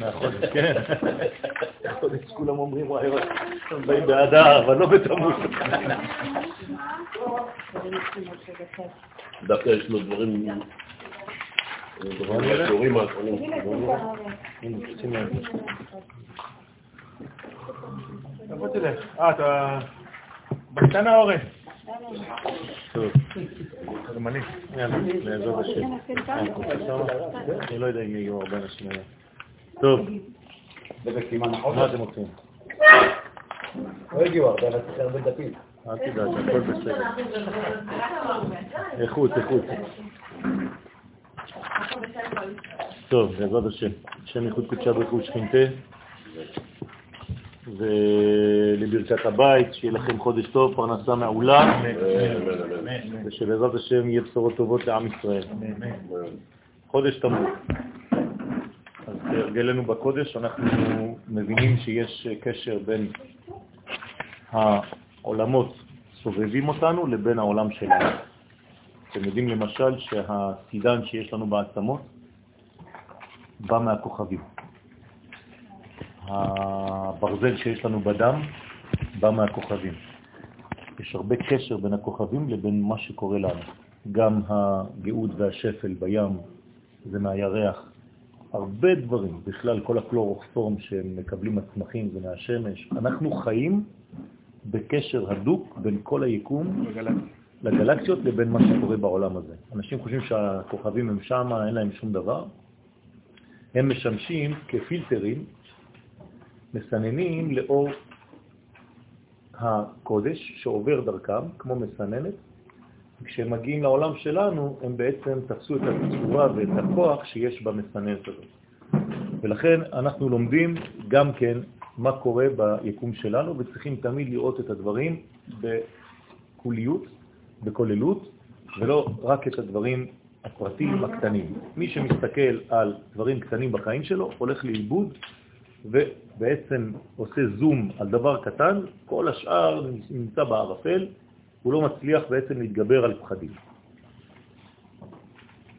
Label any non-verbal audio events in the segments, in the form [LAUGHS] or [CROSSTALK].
מהחודש, כן. חודש כולם אומרים, וואי, הם באים באדר, אבל לא בתמוז. דווקא יש לו דברים... דברים האחרונים. איפה תלך? אה, אתה... בקטנה אורן. טוב. זמני. יאללה, לעזוב השם. אני לא יודע אם יהיו הרבה אנשים היום. טוב. מה אתם רוצים? לא הגיעו הרבה, אבל צריך הרבה דפים. אל תדאג, הכל בסדר. איכות, איכות. טוב, בעזרת השם. השם איכות קודשה ברכות שכינתה. ולברכת הבית, שיהיה לכם חודש טוב, פרנסה מעולה, ושבעזרת השם יהיה בשורות טובות לעם ישראל. חודש תמוז. אז כהרגלנו בקודש אנחנו מבינים שיש קשר בין העולמות סובבים אותנו לבין העולם שלנו. אתם יודעים למשל שהסידן שיש לנו בעצמות בא מהכוכבים. הברזל שיש לנו בדם בא מהכוכבים. יש הרבה קשר בין הכוכבים לבין מה שקורה לנו. גם הגאות והשפל בים זה מהירח. הרבה דברים, בכלל כל הקלורופורם שמקבלים הצמחים זה מהשמש. אנחנו חיים בקשר הדוק בין כל היקום לגלקסיות לבין מה שקורה בעולם הזה. אנשים חושבים שהכוכבים הם שם, אין להם שום דבר. הם משמשים כפילטרים מסננים לאור הקודש שעובר דרכם, כמו מסננת. כשהם מגיעים לעולם שלנו, הם בעצם תפסו את הצורה ואת הכוח שיש במסננת הזאת. ולכן אנחנו לומדים גם כן מה קורה ביקום שלנו, וצריכים תמיד לראות את הדברים בקוליות, בכוללות, ולא רק את הדברים הפרטיים הקטנים. מי שמסתכל על דברים קטנים בחיים שלו, הולך לאיבוד ובעצם עושה זום על דבר קטן, כל השאר נמצא בערפל, הוא לא מצליח בעצם להתגבר על פחדים.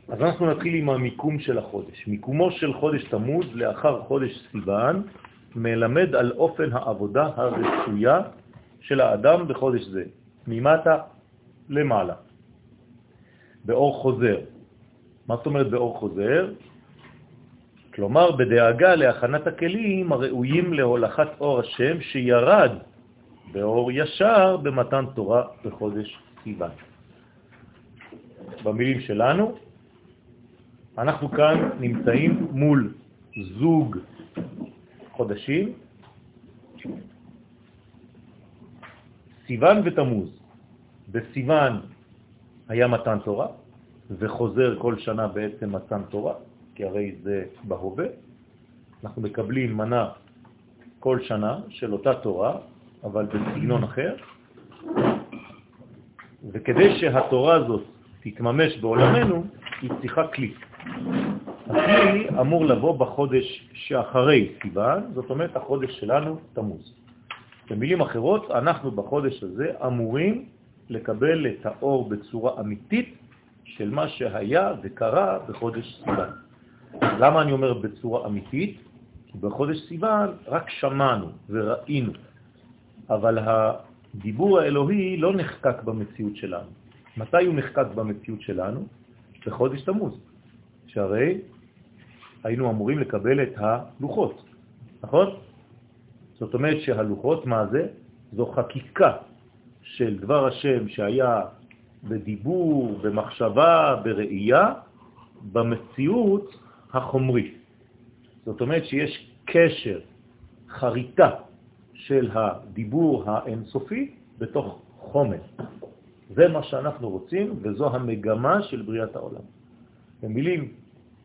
אז אנחנו נתחיל עם המיקום של החודש. מיקומו של חודש תמוז לאחר חודש סיוון מלמד על אופן העבודה הרצויה של האדם בחודש זה, ממטה למעלה, באור חוזר. מה זאת אומרת באור חוזר? כלומר בדאגה להכנת הכלים הראויים להולכת אור השם שירד באור ישר במתן תורה בחודש סיוון. במילים שלנו, אנחנו כאן נמצאים מול זוג חודשים, סיוון ותמוז. בסיוון היה מתן תורה, וחוזר כל שנה בעצם מתן תורה, כי הרי זה בהווה. אנחנו מקבלים מנה כל שנה של אותה תורה, אבל בסגנון אחר, וכדי שהתורה הזאת תתממש בעולמנו, היא צריכה כלי. הכלי אמור לבוא בחודש שאחרי סיוון, זאת אומרת החודש שלנו תמוז. במילים אחרות, אנחנו בחודש הזה אמורים לקבל את האור בצורה אמיתית של מה שהיה וקרה בחודש סיוון. למה אני אומר בצורה אמיתית? כי בחודש סיוון רק שמענו וראינו, אבל הדיבור האלוהי לא נחקק במציאות שלנו. מתי הוא נחקק במציאות שלנו? בחודש תמוז, שהרי היינו אמורים לקבל את הלוחות, נכון? זאת אומרת שהלוחות, מה זה? זו חקיקה של דבר השם שהיה בדיבור, במחשבה, בראייה, במציאות החומרי. זאת אומרת שיש קשר, חריטה של הדיבור האינסופי בתוך חומר. זה מה שאנחנו רוצים וזו המגמה של בריאת העולם. במילים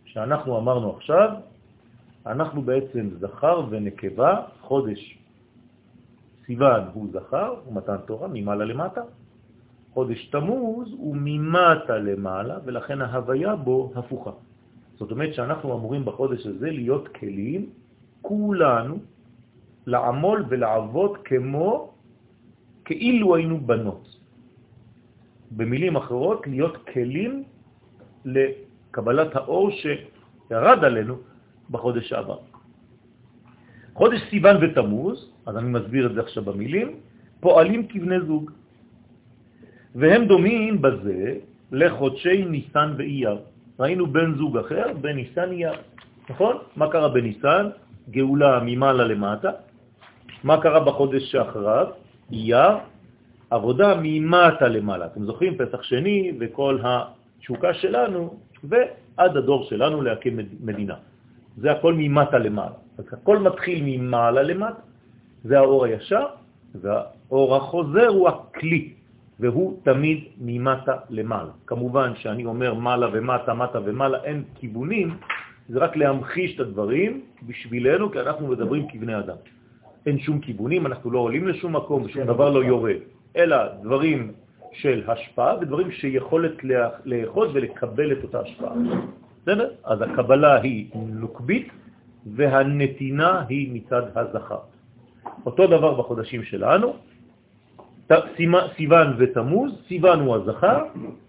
שאנחנו אמרנו עכשיו, אנחנו בעצם זכר ונקבה, חודש סיוון הוא זכר, הוא מתן תורה ממעלה למטה, חודש תמוז הוא ממטה למעלה, ולכן ההוויה בו הפוכה. זאת אומרת שאנחנו אמורים בחודש הזה להיות כלים, כולנו, לעמול ולעבוד כמו, כאילו היינו בנות. במילים אחרות, להיות כלים לקבלת האור שירד עלינו בחודש שעבר. חודש סיוון ותמוז, אז אני מסביר את זה עכשיו במילים, פועלים כבני זוג, והם דומים בזה לחודשי ניסן ואייר. ראינו בן זוג אחר, בניסן אייר, נכון? מה קרה בניסן? גאולה ממעלה למטה. מה קרה בחודש שאחריו? אייר, עבודה ממטה למעלה. אתם זוכרים? פסח שני וכל התשוקה שלנו, ועד הדור שלנו להקים מדינה. זה הכל ממטה למעלה. אז הכל מתחיל ממעלה למטה, זה האור הישר, והאור החוזר הוא הכלי, והוא תמיד ממטה למעלה. כמובן שאני אומר מעלה ומטה, מטה ומעלה, אין כיוונים, זה רק להמחיש את הדברים בשבילנו, כי אנחנו מדברים כבני אדם. אין שום כיוונים, אנחנו לא עולים לשום מקום, שום דבר לא יורד, אלא דברים של השפעה ודברים שיכולת לאחוז ולקבל את אותה השפעה. בסדר? אז הקבלה היא נוקבית והנתינה היא מצד הזכר. אותו דבר בחודשים שלנו, סיוון ותמוז, סיוון הוא הזכר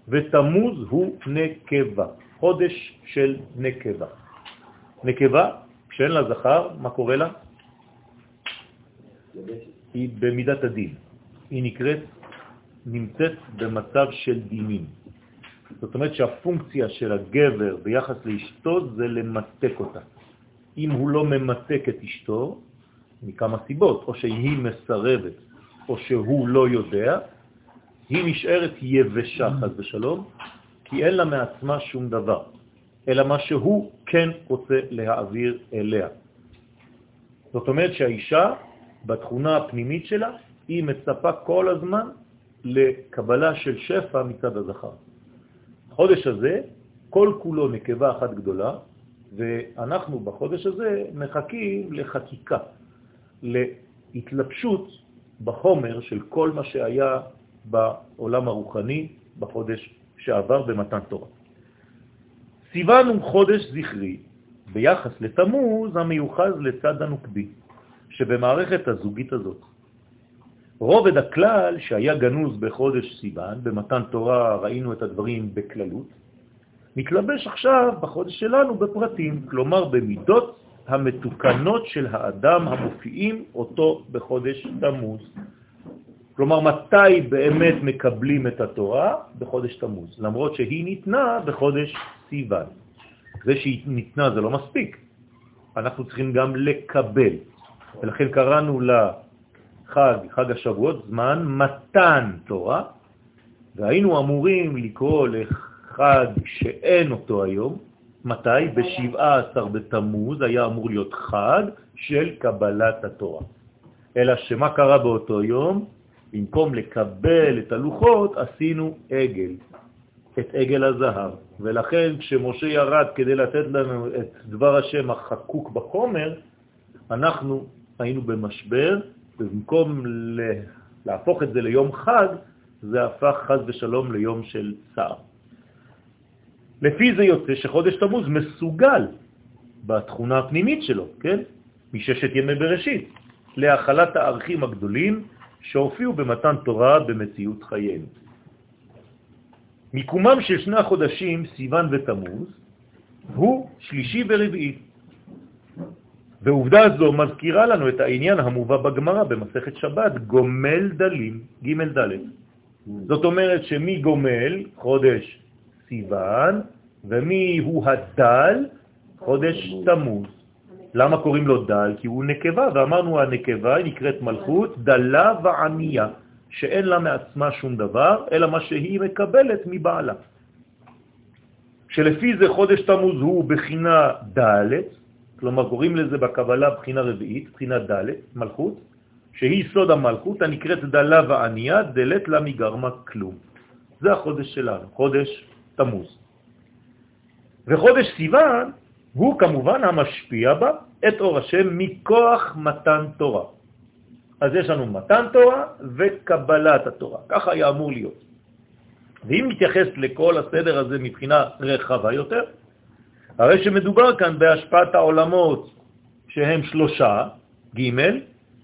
ותמוז הוא נקבה, חודש של נקבה. נקבה, כשאין לה זכר, מה קורה לה? היא במידת הדין. היא נקראת, נמצאת במצב של דינים. זאת אומרת שהפונקציה של הגבר ביחס לאשתו זה למתק אותה. אם הוא לא ממתק את אשתו, מכמה סיבות, או שהיא מסרבת, או שהוא לא יודע, היא נשארת יבשה, חז ושלום, כי אין לה מעצמה שום דבר, אלא מה שהוא כן רוצה להעביר אליה. זאת אומרת שהאישה, בתכונה הפנימית שלה, היא מצפה כל הזמן לקבלה של שפע מצד הזכר. החודש הזה, כל כולו נקבה אחת גדולה, ואנחנו בחודש הזה מחכים לחקיקה, להתלבשות בחומר של כל מה שהיה בעולם הרוחני בחודש שעבר במתן תורה. סיוון הוא חודש זכרי ביחס לתמוז המיוחז לצד הנוקבי, שבמערכת הזוגית הזאת. רובד הכלל שהיה גנוז בחודש סיוון, במתן תורה ראינו את הדברים בכללות, מתלבש עכשיו בחודש שלנו בפרטים, כלומר במידות המתוקנות של האדם המופיעים אותו בחודש תמוז. כלומר, מתי באמת מקבלים את התורה? בחודש תמוז, למרות שהיא ניתנה בחודש סיוון. זה שהיא ניתנה זה לא מספיק, אנחנו צריכים גם לקבל. ולכן קראנו לחג, חג השבועות, זמן מתן תורה, והיינו אמורים לקרוא לחג שאין אותו היום, מתי? ב-17 בתמוז היה אמור להיות חג של קבלת התורה. אלא שמה קרה באותו יום? במקום לקבל את הלוחות, עשינו עגל, את עגל הזהב. ולכן כשמשה ירד כדי לתת לנו את דבר השם החקוק בחומר, אנחנו היינו במשבר, ובמקום להפוך את זה ליום חג, זה הפך חז ושלום ליום של צער. לפי זה יוצא שחודש תמוז מסוגל בתכונה הפנימית שלו, כן? מששת ימי בראשית, להכלת הערכים הגדולים שהופיעו במתן תורה במציאות חיינו. מיקומם של שני החודשים, סיוון ותמוז, הוא שלישי ורביעי. ועובדה זו מזכירה לנו את העניין המובא בגמרא במסכת שבת, גומל דלים, ג' ד'. זאת אומרת שמי גומל, חודש סיוון, ומי הוא הדל? חודש תמוז. למה קוראים לו דל? כי הוא נקבה, ואמרנו הנקבה היא נקראת מלכות דלה וענייה, שאין לה מעצמה שום דבר, אלא מה שהיא מקבלת מבעלה. שלפי זה חודש תמוז הוא בחינה ד', כלומר קוראים לזה בקבלה בחינה רביעית, בחינה ד', מלכות, שהיא סוד המלכות הנקראת דלה וענייה, דלת לה מגרמה כלום. זה החודש שלנו, חודש תמוז. וחודש סיוון הוא כמובן המשפיע בה את אור השם מכוח מתן תורה. אז יש לנו מתן תורה וקבלת התורה, ככה היה אמור להיות. ואם נתייחס לכל הסדר הזה מבחינה רחבה יותר, הרי שמדובר כאן בהשפעת העולמות שהם שלושה, ג',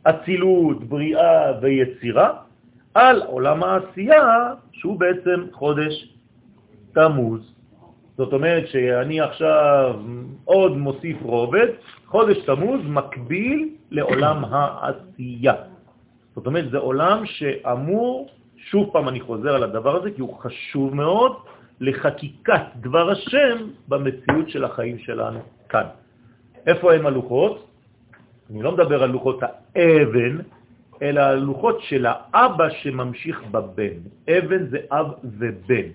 אצילות, בריאה ויצירה, על עולם העשייה שהוא בעצם חודש תמוז. זאת אומרת שאני עכשיו עוד מוסיף רובד, חודש תמוז מקביל לעולם העשייה. זאת אומרת, זה עולם שאמור, שוב פעם אני חוזר על הדבר הזה, כי הוא חשוב מאוד לחקיקת דבר השם במציאות של החיים שלנו כאן. איפה הם הלוחות? אני לא מדבר על לוחות האבן, אלא על לוחות של האבא שממשיך בבן. אבן זה אב ובן.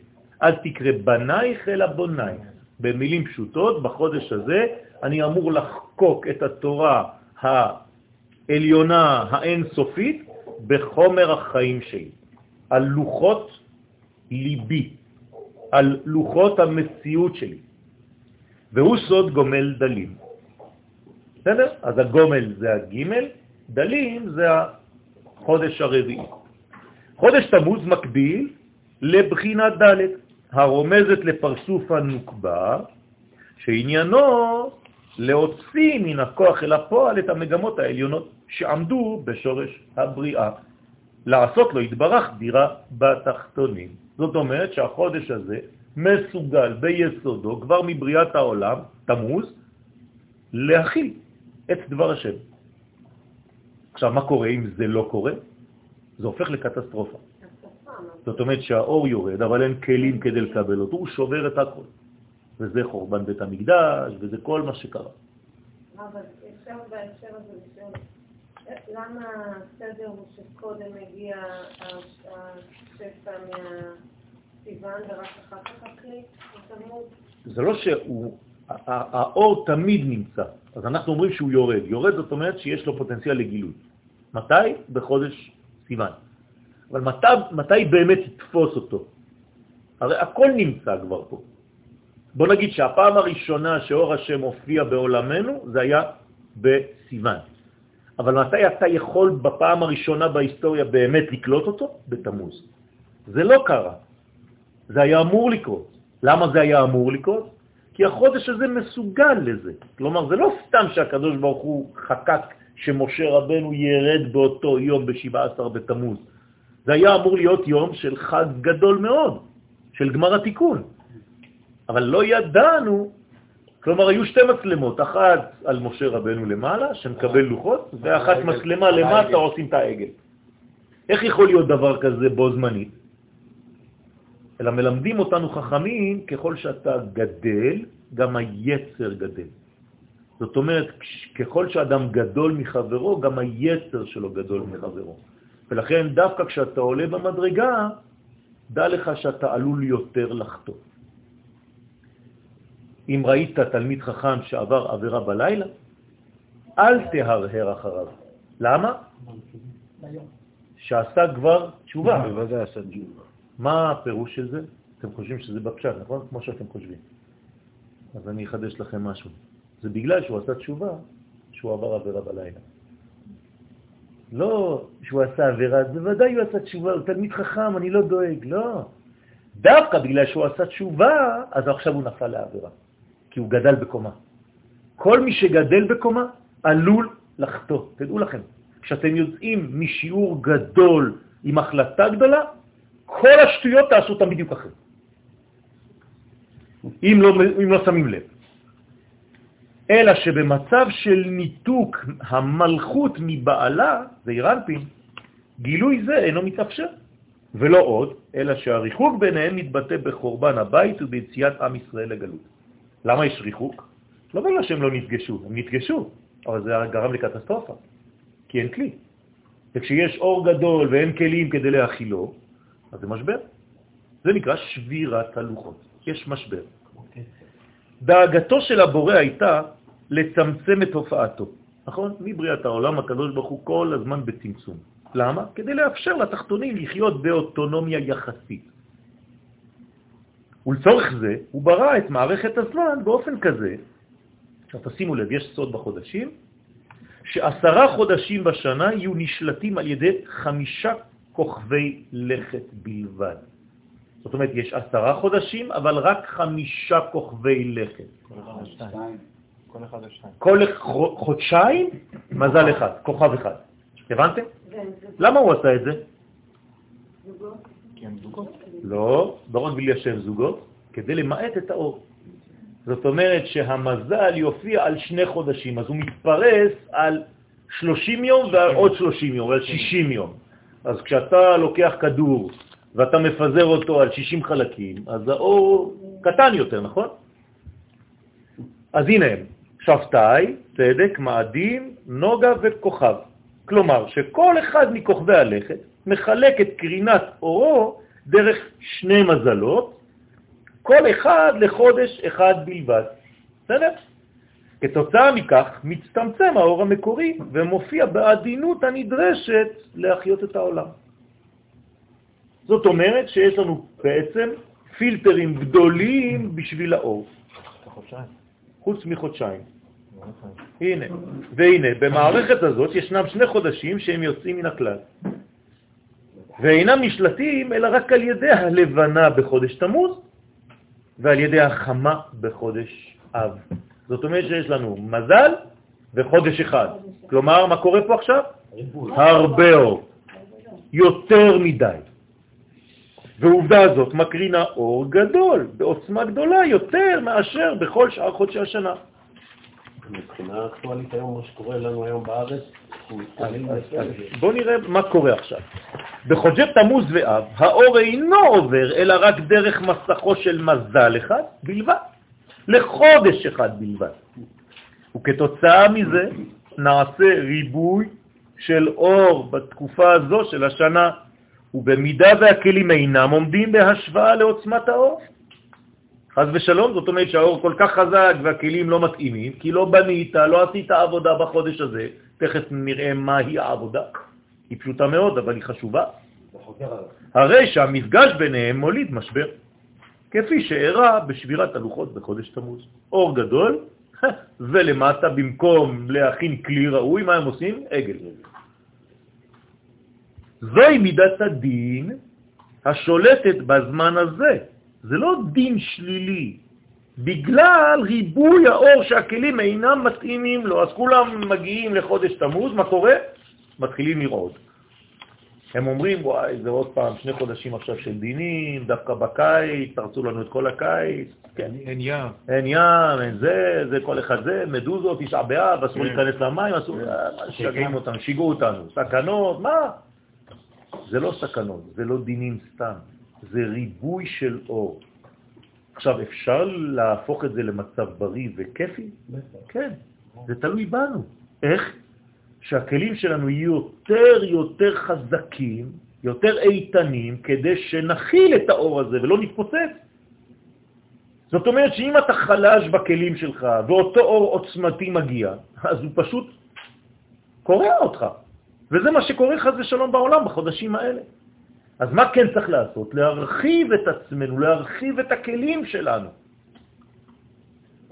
אל תקרא בנייך אלא בונייך. במילים פשוטות, בחודש הזה אני אמור לחקוק את התורה העליונה האינסופית בחומר החיים שלי, על לוחות ליבי, על לוחות המציאות שלי. והוא סוד גומל דלים. בסדר? אז הגומל זה הגימל, דלים זה החודש הרביעי. חודש תמוז מקביל לבחינת ד', הרומזת לפרסוף הנוקבה, שעניינו להוציא מן הכוח אל הפועל את המגמות העליונות שעמדו בשורש הבריאה. לעשות לו התברך דירה בתחתונים. זאת אומרת שהחודש הזה מסוגל ביסודו, כבר מבריאת העולם, תמוז, להכיל את דבר השם. עכשיו, מה קורה אם זה לא קורה? זה הופך לקטסטרופה. זאת אומרת שהאור יורד, אבל אין כלים כדי לקבל אותו, הוא שובר את הכל. וזה חורבן בית המקדש, וזה כל מה שקרה. אבל אפשר בהקשר הזה לשאול, למה הסדר הוא שקודם מגיע השפע מהסיוון ורק אחר כך הכלי? זה לא שהוא, האור תמיד נמצא, אז אנחנו אומרים שהוא יורד. יורד זאת אומרת שיש לו פוטנציאל לגילוי. מתי? בחודש סיוון. אבל מתי, מתי באמת יתפוס אותו? הרי הכל נמצא כבר פה. בוא נגיד שהפעם הראשונה שאור השם הופיע בעולמנו זה היה בסיוון. אבל מתי אתה יכול בפעם הראשונה בהיסטוריה באמת לקלוט אותו? בתמוז. זה לא קרה. זה היה אמור לקרות. למה זה היה אמור לקרות? כי החודש הזה מסוגל לזה. כלומר, זה לא סתם שהקדוש ברוך הוא חקק שמשה רבנו ירד באותו יום ב-17 בתמוז. זה היה אמור להיות יום של חג גדול מאוד, של גמר התיקון. אבל לא ידענו, כלומר היו שתי מצלמות, אחת על משה רבנו למעלה, שמקבל לוחות, ואחת מצלמה למטה עושים את העגל. איך יכול להיות דבר כזה בו זמנית? אלא מלמדים אותנו חכמים, ככל שאתה גדל, גם היצר גדל. זאת אומרת, ככל שאדם גדול מחברו, גם היצר שלו גדול מחברו. ולכן דווקא כשאתה עולה במדרגה, דע לך שאתה עלול יותר לחטוא. אם ראית תלמיד חכם שעבר עבירה בלילה, אל תהרהר אחריו. למה? שעשה כבר תשובה. בוודאי עשה תשובה. מה הפירוש של זה? אתם חושבים שזה בפשט, נכון? כמו שאתם חושבים. אז אני אחדש לכם משהו. זה בגלל שהוא עשה תשובה שהוא עבר עבירה בלילה. לא שהוא עשה עבירה, בוודאי הוא עשה תשובה, הוא תלמיד חכם, אני לא דואג, לא. דווקא בגלל שהוא עשה תשובה, אז עכשיו הוא נפל לעבירה, כי הוא גדל בקומה. כל מי שגדל בקומה עלול לחטוא, תדעו לכם. כשאתם יוצאים משיעור גדול עם החלטה גדולה, כל השטויות תעשו אותם בדיוק אחרת. אם לא, אם לא שמים לב. אלא שבמצב של ניתוק המלכות מבעלה, זה אירנפין, גילוי זה אינו מתאפשר. ולא עוד, אלא שהריחוק ביניהם מתבטא בחורבן הבית וביציאת עם ישראל לגלות. למה יש ריחוק? לא בגלל שהם לא נפגשו, הם נפגשו, אבל זה גרם לקטסטרופה, כי אין כלי. וכשיש אור גדול ואין כלים כדי להכילו, אז זה משבר. זה נקרא שבירת הלוחות. יש משבר. דאגתו של הבורא הייתה לצמצם את הופעתו. נכון? מבריאת העולם הקדוש ברוך הוא כל הזמן בצמצום. למה? כדי לאפשר לתחתונים לחיות באוטונומיה יחסית. ולצורך זה הוא ברא את מערכת הזמן באופן כזה, עכשיו תשימו לב, יש סוד בחודשים, שעשרה חודשים בשנה יהיו נשלטים על ידי חמישה כוכבי לכת בלבד. זאת אומרת, יש עשרה חודשים, אבל רק חמישה כוכבי לכת. כל אחד שתיים. כל חודשיים, מזל אחד, כוכב אחד. הבנתם? למה הוא עשה את זה? זוגות. לא, לא רק השם זוגות, כדי למעט את האור. זאת אומרת שהמזל יופיע על שני חודשים, אז הוא מתפרס על 30 יום ועל עוד 30 יום, על 60 יום. אז כשאתה לוקח כדור ואתה מפזר אותו על 60 חלקים, אז האור קטן יותר, נכון? אז הנה הם, שבתאי, צדק, מאדים, נוגה וכוכב. כלומר, שכל אחד מכוכבי הלכת מחלק את קרינת אורו דרך שני מזלות, כל אחד לחודש אחד בלבד. בסדר? כתוצאה מכך מצטמצם האור המקורי ומופיע בעדינות הנדרשת להחיות את העולם. זאת אומרת שיש לנו בעצם פילטרים גדולים בשביל האור. חוץ מחודשיים. הנה, והנה, במערכת הזאת ישנם שני חודשים שהם יוצאים מן הכלל. ואינם נשלטים אלא רק על ידי הלבנה בחודש תמוז ועל ידי החמה בחודש אב. זאת אומרת שיש לנו מזל וחודש אחד. כלומר, מה קורה פה עכשיו? הרבה אור. יותר מדי. ועובדה הזאת מקרינה אור גדול, בעוצמה גדולה, יותר מאשר בכל שאר חודשי השנה. מבחינה אקטואלית היום, מה שקורה לנו היום בארץ, בואו נראה מה קורה עכשיו. בחודשי תמוז ואב, האור אינו עובר אלא רק דרך מסכו של מזל אחד בלבד, לחודש אחד בלבד. וכתוצאה מזה נעשה ריבוי של אור בתקופה הזו של השנה, ובמידה והכלים אינם עומדים בהשוואה לעוצמת האור, חז ושלום, זאת אומרת שהאור כל כך חזק והכלים לא מתאימים, כי לא בנית, לא עשית עבודה בחודש הזה. תכף נראה מהי העבודה. היא פשוטה מאוד, אבל היא חשובה. הרי שהמפגש ביניהם מוליד משבר, כפי שאירע בשבירת הלוחות בחודש תמוז. אור גדול, [LAUGHS] ולמטה במקום להכין כלי ראוי, מה הם עושים? עגל. זוהי מידת הדין השולטת בזמן הזה. זה לא דין שלילי, בגלל ריבוי האור שהכלים אינם מתאימים לו. אז כולם מגיעים לחודש תמוז, מה קורה? מתחילים לראות. הם אומרים, וואי, זה עוד פעם שני חודשים עכשיו של דינים, דווקא בקיץ, תרצו לנו את כל הקיץ. כן. אין ים. אין ים, אין זה, זה כל אחד זה, מדוזות, תשעה באב, אסור כן. להיכנס למים, אסור, אה, שגעים אותנו, שיגעו אותנו. סכנות, מה? זה לא סכנות, זה לא דינים סתם. זה ריבוי של אור. עכשיו, אפשר להפוך את זה למצב בריא וכיפי? כן, זה תלוי בנו. איך? שהכלים שלנו יהיו יותר יותר חזקים, יותר איתנים, כדי שנכיל את האור הזה ולא נתפוצץ. זאת אומרת שאם אתה חלש בכלים שלך ואותו אור עוצמתי מגיע, אז הוא פשוט קורע אותך. וזה מה שקורה חז ושלום בעולם בחודשים האלה. אז מה כן צריך לעשות? להרחיב את עצמנו, להרחיב את הכלים שלנו.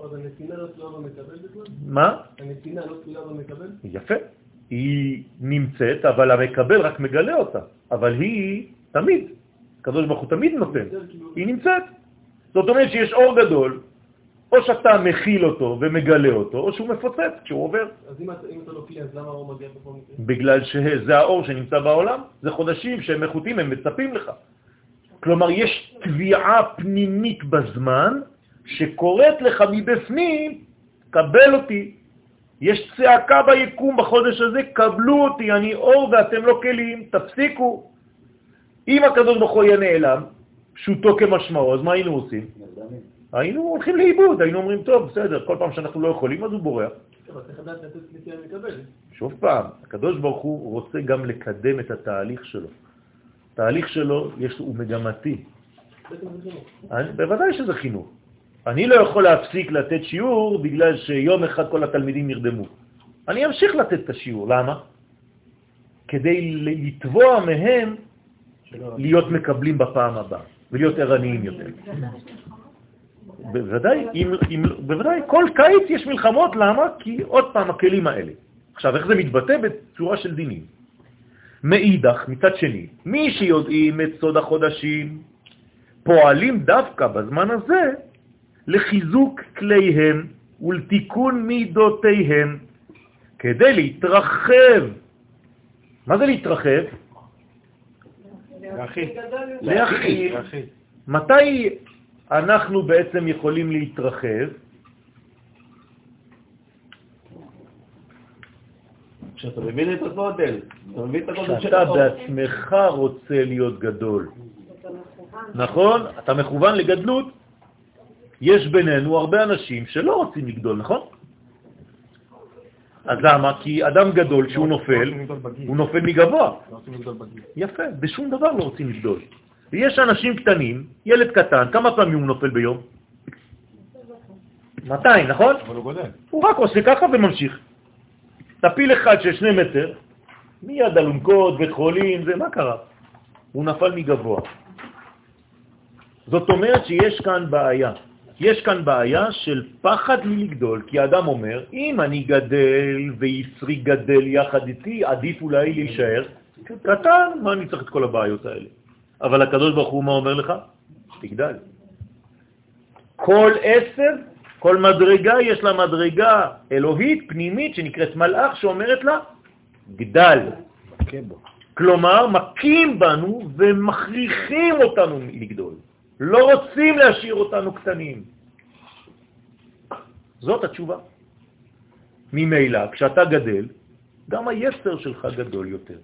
אז הנתינה לא תלויה במקבל בכלל? מה? הנתינה לא תלויה במקבל? יפה. היא נמצאת, אבל המקבל רק מגלה אותה. אבל היא תמיד, הקדוש ברוך הוא תמיד נותן. היא נמצאת. זאת אומרת שיש אור גדול, או שאתה מכיל אותו ומגלה אותו, או שהוא מפוצץ כשהוא עובר. אז אם אתה, אם אתה לא כלי, אז למה האור מגיע בכל מקרה? בגלל שזה האור שנמצא בעולם. זה חודשים שהם איכותיים, הם מצפים לך. כלומר, יש תביעה פנימית בזמן שקוראת לך מבפנים, קבל אותי. יש צעקה ביקום בחודש הזה, קבלו אותי, אני אור ואתם לא כלים, תפסיקו. אם הקדוש ברוך הוא יהיה נעלם, פשוטו כמשמעו, אז מה היינו עושים? היינו הולכים לאיבוד, היינו אומרים, טוב, בסדר, כל פעם שאנחנו לא יכולים, אז הוא בורח. שוב פעם, הקדוש ברוך הוא רוצה גם לקדם את התהליך שלו. התהליך שלו יש, הוא מגמתי. בוודאי שזה חינוך. אני לא יכול להפסיק לתת שיעור בגלל שיום אחד כל התלמידים נרדמו. אני אמשיך לתת את השיעור, למה? כדי לתבוע מהם להיות מקבלים בפעם הבאה ולהיות ערניים יותר. בוודאי, אם, אם, בוודאי, כל קיץ יש מלחמות, למה? כי עוד פעם הכלים האלה. עכשיו, איך זה מתבטא? בצורה של דינים. מאידך, מצד שני, מי שיודעים את סוד החודשים, פועלים דווקא בזמן הזה לחיזוק כליהם ולתיקון מידותיהם, כדי להתרחב. מה זה להתרחב? להכיל. מתי אנחנו בעצם יכולים להתרחב? כשאתה מבין את הגודל, אתה כשאתה בעצמך רוצה להיות גדול. נכון? אתה מכוון לגדלות, יש בינינו הרבה אנשים שלא רוצים לגדול, נכון? אז למה? כי אדם גדול, כשהוא נופל, הוא נופל מגבוה. יפה, בשום דבר לא רוצים לגדול. ויש אנשים קטנים, ילד קטן, כמה פעמים הוא נופל ביום? 200, נכון? אבל הוא גודל. הוא רק עושה ככה וממשיך. תפיל אחד של שני מטר, מיד אלונקות, בית חולים, זה מה קרה? הוא נפל מגבוה. זאת אומרת שיש כאן בעיה. יש כאן בעיה של פחד מלגדול, כי האדם אומר, אם אני גדל ויצרי גדל יחד איתי, עדיף אולי להישאר קטן, מה אני צריך את כל הבעיות האלה? אבל הקדוש ברוך הוא מה אומר לך? תגדל. כל עשר, כל מדרגה יש לה מדרגה אלוהית פנימית שנקראת מלאך שאומרת לה, גדל. כלומר, מכים בנו ומכריחים אותנו לגדול. לא רוצים להשאיר אותנו קטנים. זאת התשובה. ממילא, כשאתה גדל, גם היצר שלך גדול יותר.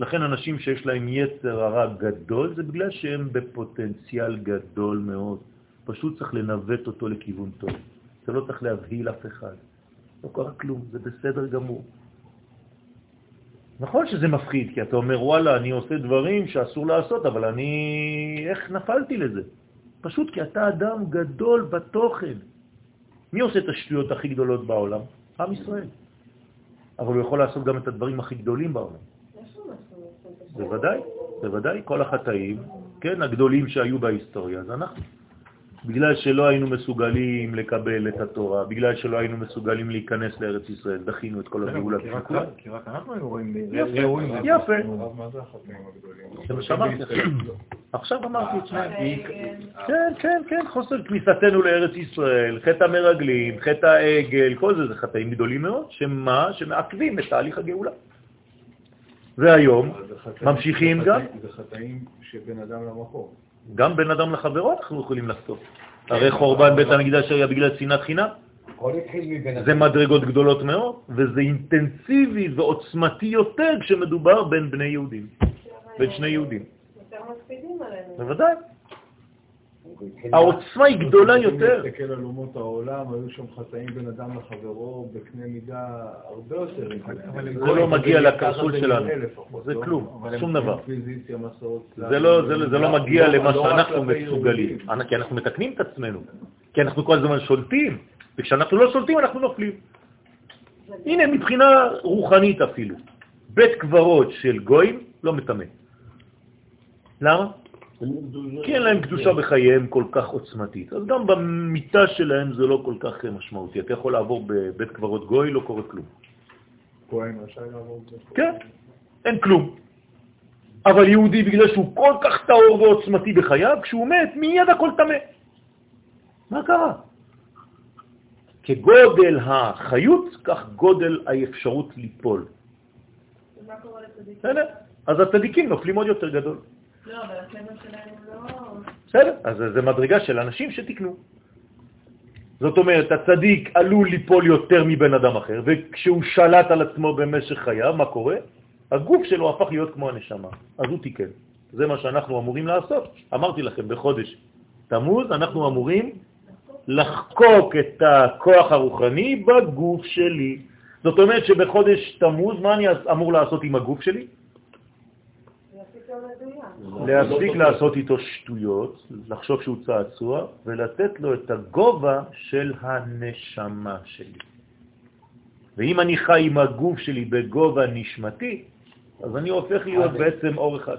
לכן אנשים שיש להם יצר הרע גדול, זה בגלל שהם בפוטנציאל גדול מאוד. פשוט צריך לנווט אותו לכיוון טוב. אתה לא צריך להבהיל אף אחד. לא קרה כלום, זה בסדר גמור. נכון שזה מפחיד, כי אתה אומר, וואלה, אני עושה דברים שאסור לעשות, אבל אני... איך נפלתי לזה? פשוט כי אתה אדם גדול בתוכן. מי עושה את השטויות הכי גדולות בעולם? עם ישראל. אבל הוא יכול לעשות גם את הדברים הכי גדולים בעולם. בוודאי, בוודאי, כל החטאים, כן, הגדולים שהיו בהיסטוריה, זה אנחנו. בגלל שלא היינו מסוגלים לקבל את התורה, בגלל שלא היינו מסוגלים להיכנס לארץ ישראל, דחינו את כל הגאולה. כי רק- אנחנו היינו רואים יפה. יפה. הרב, מה זה החטאים הגדולים? זה מה שאמרתי [CLEARS THROAT] [CLEARS THROAT] עכשיו. אמרתי את שניהם. העגל. כן, כן, כן, חוסר כניסתנו לארץ ישראל, חטא המרגלים, חטא העגל, כל זה זה חטאים גדולים מאוד, שמה? שמעכבים את תהליך הגאולה. והיום ממשיכים גם, זה חטאים שבין אדם למקור. גם בין אדם לחברו אנחנו יכולים לעשות. הרי חורבן בית המקדש היה בגלל שנאת חינם, זה מדרגות גדולות מאוד, וזה אינטנסיבי ועוצמתי יותר כשמדובר בין בני יהודים, בין שני יהודים. בוודאי. העוצמה היא גדולה אם יותר. נסתכל על אומות העולם, היו שם חטאים בין אדם לחברו בקנה מידה הרבה יותר. זה לא מגיע לקרסול שלנו. זה לא? כלום, שום דבר. זה לא, זה, זה לא מגיע לא- למה לא שאנחנו מסוגלים, כי אנחנו מתקנים את עצמנו, כי אנחנו כל הזמן שולטים, וכשאנחנו לא שולטים אנחנו נופלים. הנה, מבחינה רוחנית אפילו, בית קברות של גויים לא מטמא. למה? כי אין להם קדושה בחייהם כל כך עוצמתית. אז גם במיטה שלהם זה לא כל כך משמעותי. אתה יכול לעבור בבית קברות גוי, לא קורה כלום. כהן רשאי לעבור. כן, אין כלום. אבל יהודי, בגלל שהוא כל כך טהור ועוצמתי בחייו, כשהוא מת, מיד הכל טמא. מה קרה? כגודל החיות, כך גודל האפשרות ליפול. ומה קורה לצדיקים? בסדר? אז הצדיקים נופלים עוד יותר גדול. לא, לא... בסדר? אז זה- מדרגה של אנשים שתקנו. זאת אומרת, הצדיק עלול ליפול יותר מבן אדם אחר, וכשהוא שלט על עצמו במשך חייו, מה קורה? הגוף שלו הפך להיות כמו הנשמה, אז הוא תיקן. זה מה שאנחנו אמורים לעשות. אמרתי לכם, בחודש תמוז אנחנו אמורים לחקוק את הכוח הרוחני בגוף שלי. זאת אומרת שבחודש תמוז, מה אני אמור לעשות עם הגוף שלי? מדויק. להפסיק לעשות איתו שטויות, לחשוב שהוא צעצוע, ולתת לו את הגובה של הנשמה שלי. ואם אני חי עם הגוף שלי בגובה נשמתי, אז אני הופך להיות בעצם אור אחד.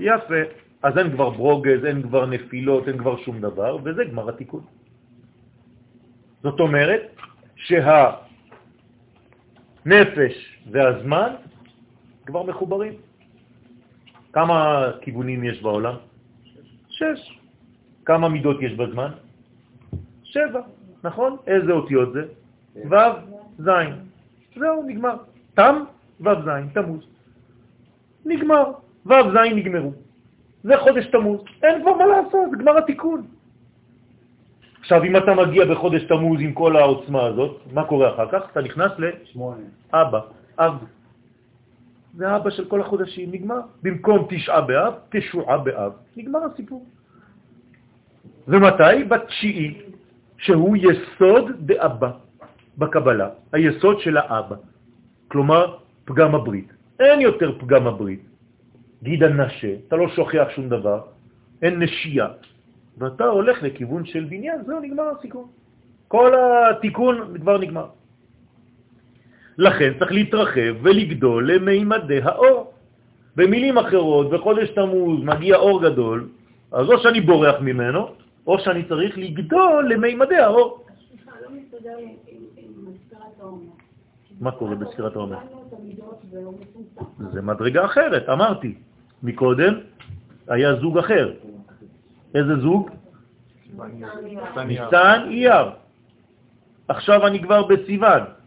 יפה. אז אין כבר ברוגז, אין כבר נפילות, אין כבר שום דבר, וזה גמר התיקון. זאת אומרת שהנפש והזמן כבר מחוברים. כמה כיוונים יש בעולם? שש. כמה מידות יש בזמן? שבע, נכון? איזה אותיות זה? ו', ז'. זהו, נגמר. תם, ו', ז', תמוז. נגמר. ו', ז' נגמרו. זה חודש תמוז. אין כבר מה לעשות, גמר התיקון. עכשיו, אם אתה מגיע בחודש תמוז עם כל העוצמה הזאת, מה קורה אחר כך? אתה נכנס שמונה. לאבא, אב. זה אבא של כל החודשים, נגמר. במקום תשעה באב, תשועה באב. נגמר הסיפור. ומתי? בתשיעי, שהוא יסוד דאבא בקבלה, היסוד של האבא. כלומר, פגם הברית. אין יותר פגם הברית. גיד הנשה, אתה לא שוכח שום דבר, אין נשייה, ואתה הולך לכיוון של בניין, זהו, נגמר הסיכון. כל התיקון כבר נגמר. לכן צריך להתרחב ולגדול למימדי האור. במילים אחרות, בחודש תמוז מגיע אור גדול, אז או שאני בורח ממנו, או שאני צריך לגדול למימדי האור. לא. מה קורה בספירת העומר? זה מדרגה אחרת, אמרתי. מקודם היה זוג אחר. איזה זוג? ניסן אייר. עכשיו אני כבר בסיוון.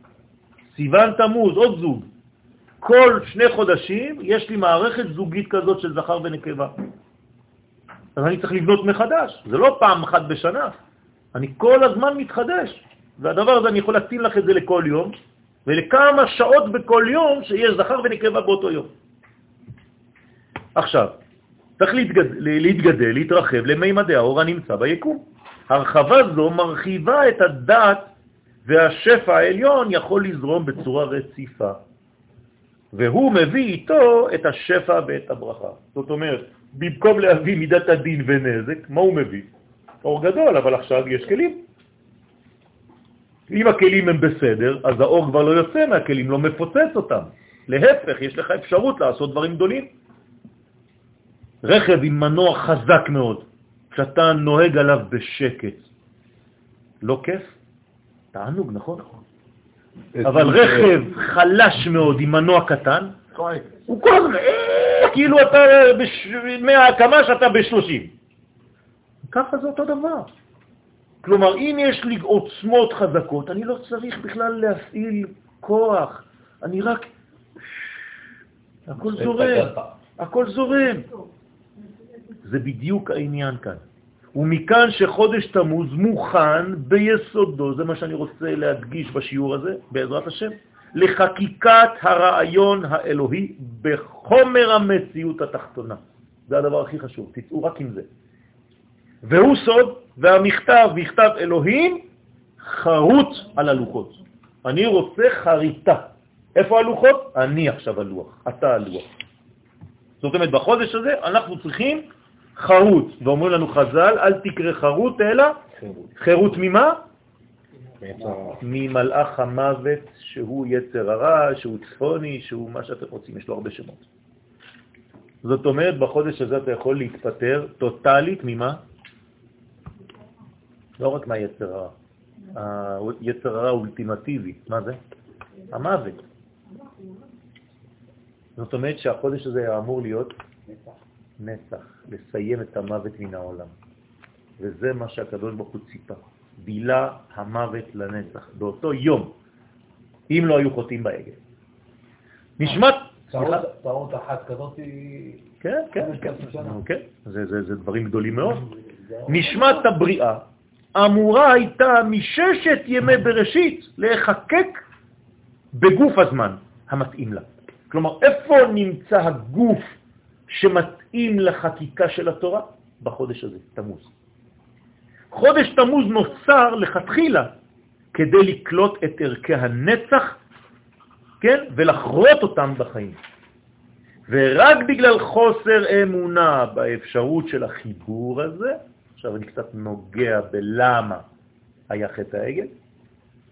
סיוון תמוז, עוד זוג. כל שני חודשים יש לי מערכת זוגית כזאת של זכר ונקבה. אז אני צריך לבנות מחדש. זה לא פעם אחת בשנה. אני כל הזמן מתחדש. והדבר הזה, אני יכול להקטין לך את זה לכל יום, ולכמה שעות בכל יום שיש זכר ונקבה באותו יום. עכשיו, צריך להתגד... להתגדל, להתרחב למימדי האור הנמצא ביקום. הרחבה זו מרחיבה את הדעת והשפע העליון יכול לזרום בצורה רציפה. והוא מביא איתו את השפע ואת הברכה. זאת אומרת, במקום להביא מידת הדין ונזק, מה הוא מביא? אור גדול, אבל עכשיו יש כלים. אם הכלים הם בסדר, אז האור כבר לא יוצא מהכלים, לא מפוצץ אותם. להפך, יש לך אפשרות לעשות דברים גדולים. רכב עם מנוע חזק מאוד, כשאתה נוהג עליו בשקט, לא כיף? תענוג, נכון? אבל רכב חלש מאוד עם מנוע קטן, הוא כל הזמן, אה, כאילו אתה מההקמה שאתה ב-30. ככה זה אותו דבר. כלומר, אם יש לי עוצמות חזקות, אני לא צריך בכלל להפעיל כוח, אני רק... הכל זורם, הכל זורם. זה בדיוק העניין כאן. ומכאן שחודש תמוז מוכן ביסודו, זה מה שאני רוצה להדגיש בשיעור הזה, בעזרת השם, לחקיקת הרעיון האלוהי בחומר המציאות התחתונה. זה הדבר הכי חשוב, תצאו רק עם זה. והוא סוד, והמכתב, מכתב אלוהים, חרוט על הלוחות. אני רוצה חריטה. איפה הלוחות? אני עכשיו הלוח, אתה הלוח. זאת אומרת, בחודש הזה אנחנו צריכים חרוט, ואומרים לנו חז"ל, אל תקרא חרוט, אלא חירות ממה? ממלאך המוות, שהוא יצר הרע, שהוא צפוני, שהוא מה שאתם רוצים, יש לו הרבה שמות. זאת אומרת, בחודש הזה אתה יכול להתפטר טוטלית ממה? לא רק מהיצר הרע, היצר הרע האולטימטיבי, מה זה? המוות. זאת אומרת שהחודש הזה אמור להיות נצח, לסיים את המוות מן העולם. וזה מה שהקדוש ברוך הוא ציפה. בילה המוות לנצח, באותו יום, אם לא היו חוטאים בעגל. נשמת... צרות אחת כזאת היא... כן, כן, כן, זה דברים גדולים מאוד. נשמת הבריאה אמורה הייתה מששת ימי בראשית להיחקק בגוף הזמן המתאים לה. כלומר, איפה נמצא הגוף שמתאים לחקיקה של התורה? בחודש הזה, תמוז. חודש תמוז נוצר לכתחילה כדי לקלוט את ערכי הנצח, כן, ולחרות אותם בחיים. ורק בגלל חוסר אמונה באפשרות של החיבור הזה, עכשיו אני קצת נוגע בלמה היה חטא העגל,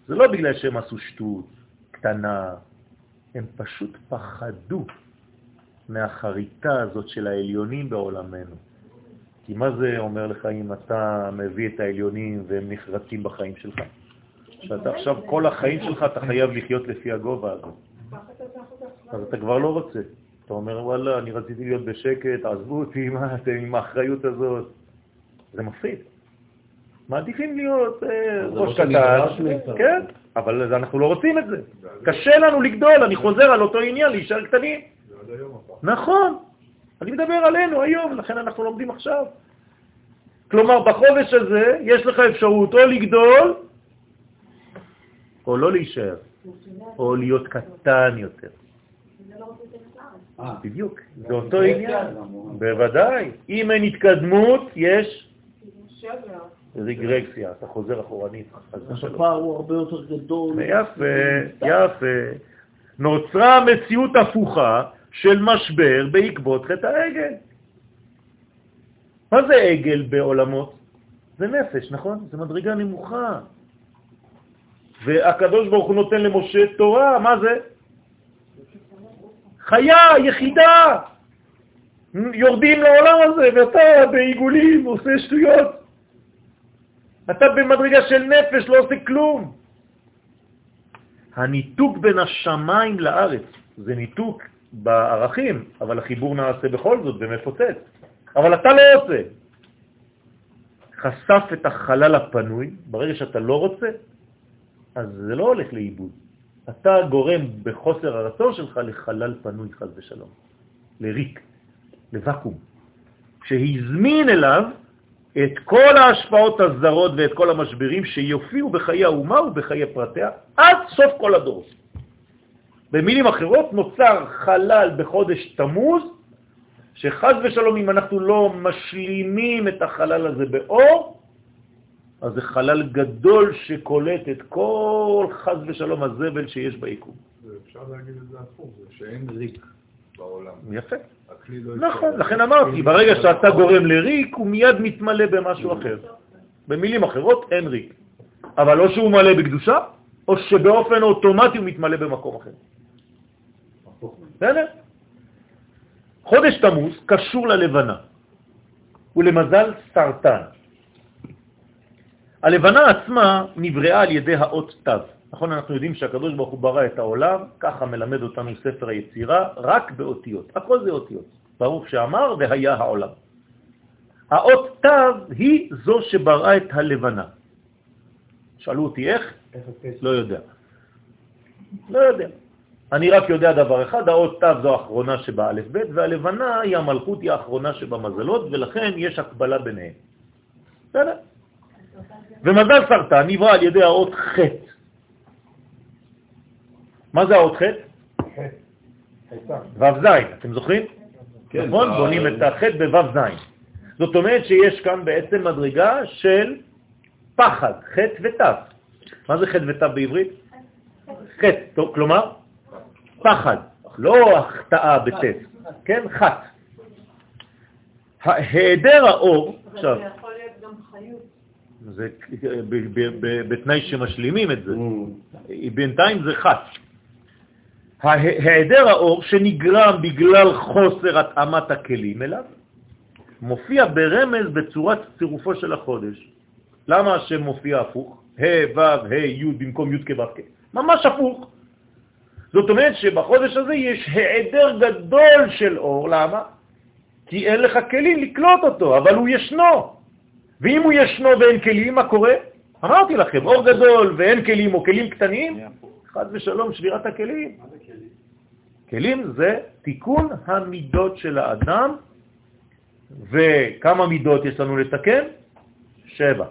זה לא בגלל שהם עשו שטות קטנה, הם פשוט פחדו מהחריטה הזאת של העליונים בעולמנו. כי מה זה אומר לך אם אתה מביא את העליונים והם נחרטים בחיים שלך? שאתה עכשיו, כל החיים שלך אתה חייב לחיות לפי הגובה הזה. אז אתה כבר לא רוצה. אתה אומר, וואלה, אני רציתי להיות בשקט, עזבו אותי, מה אתם עם האחריות הזאת? זה מפחיד. מעדיפים להיות אה, ראש קטן. כן, אבל אנחנו לא רוצים את זה. קשה לנו לגדול, אני חוזר על אותו עניין, להישאר קטנים. נכון, אני מדבר עלינו היום, לכן אנחנו לומדים עכשיו. כלומר, בחודש הזה יש לך אפשרות או לגדול או לא להישאר, או להיות קטן יותר. אה, בדיוק, זה אותו עניין. בוודאי. אם אין התקדמות, יש. רגרקסיה, אתה חוזר אחורנית. הפער הוא הרבה יותר גדול. יפה, יפה. נוצרה מציאות הפוכה של משבר בעקבות חטא העגל. מה זה עגל בעולמות? זה נפש, נכון? זה מדרגה נמוכה. והקדוש ברוך הוא נותן למשה תורה, מה זה? חיה, יחידה. יורדים לעולם הזה, ואתה בעיגולים עושה שטויות. אתה במדרגה של נפש, לא עושה כלום. הניתוק בין השמיים לארץ, זה ניתוק בערכים, אבל החיבור נעשה בכל זאת ומפוצץ. אבל אתה לא עושה. חשף את החלל הפנוי, ברגע שאתה לא רוצה, אז זה לא הולך לאיבוד. אתה גורם בחוסר הרצון שלך לחלל פנוי, חז ושלום, לריק, לוואקום, שהזמין אליו את כל ההשפעות הזרות ואת כל המשברים שיופיעו בחיי האומה ובחיי פרטיה עד סוף כל הדור. במילים אחרות, נוצר חלל בחודש תמוז, שחז ושלום אם אנחנו לא משלימים את החלל הזה באור, אז זה חלל גדול שקולט את כל חז ושלום הזבל שיש ביקום. אפשר להגיד את זה הפוך, שאין ריק בעולם. יפה. לא נכון, לכן אמרתי, ברגע שאתה גורם לריק, הוא מיד מתמלא במשהו אחר. במילים אחרות, אין ריק. אבל או שהוא מלא בקדושה, או שבאופן אוטומטי הוא מתמלא במקום אחר. בסדר? חודש תמוז קשור ללבנה, ולמזל סרטן. הלבנה עצמה נבראה על ידי האות תו. נכון, אנחנו יודעים שהקדוש ברוך הוא ברא את העולם, ככה מלמד אותנו ספר היצירה, רק באותיות. הכל זה אותיות. ברוך שאמר והיה העולם. האות תו היא זו שבראה את הלבנה. שאלו אותי איך? לא יודע. לא יודע. אני רק יודע דבר אחד, האות תו זו האחרונה שבאלף בית, והלבנה היא המלכות, היא האחרונה שבמזלות, ולכן יש הקבלה ביניהם. בסדר? ומזל סרטן נברא על ידי האות ח'. מה זה האות ח'? ו' ז', אתם זוכרים? כן, נכון? ב- בונים את הח' בו' ז'. זאת אומרת שיש כאן בעצם מדרגה של פחד, ח' ות'. מה זה ח' ות' בעברית? ח', טוב, כלומר פחד, לא החטאה בט', כן? חת. היעדר האור, עכשיו, זה יכול להיות גם חיות. זה בתנאי שמשלימים את זה. Mm. בינתיים זה חץ. היעדר האור שנגרם בגלל חוסר התאמת הכלים אליו, מופיע ברמז בצורת צירופו של החודש. למה השם מופיע הפוך? ה' ו' ה' י' במקום י' כו' כ'. ממש הפוך. זאת אומרת שבחודש הזה יש העדר גדול של אור. למה? כי אין לך כלים לקלוט אותו, אבל הוא ישנו. ואם הוא ישנו ואין כלים, מה קורה? אמרתי לכם, אור גדול ואין כלים או כלים קטנים, חד ושלום, שבירת הכלים. כלים זה תיקון המידות של האדם, וכמה מידות יש לנו לתקן? שבע.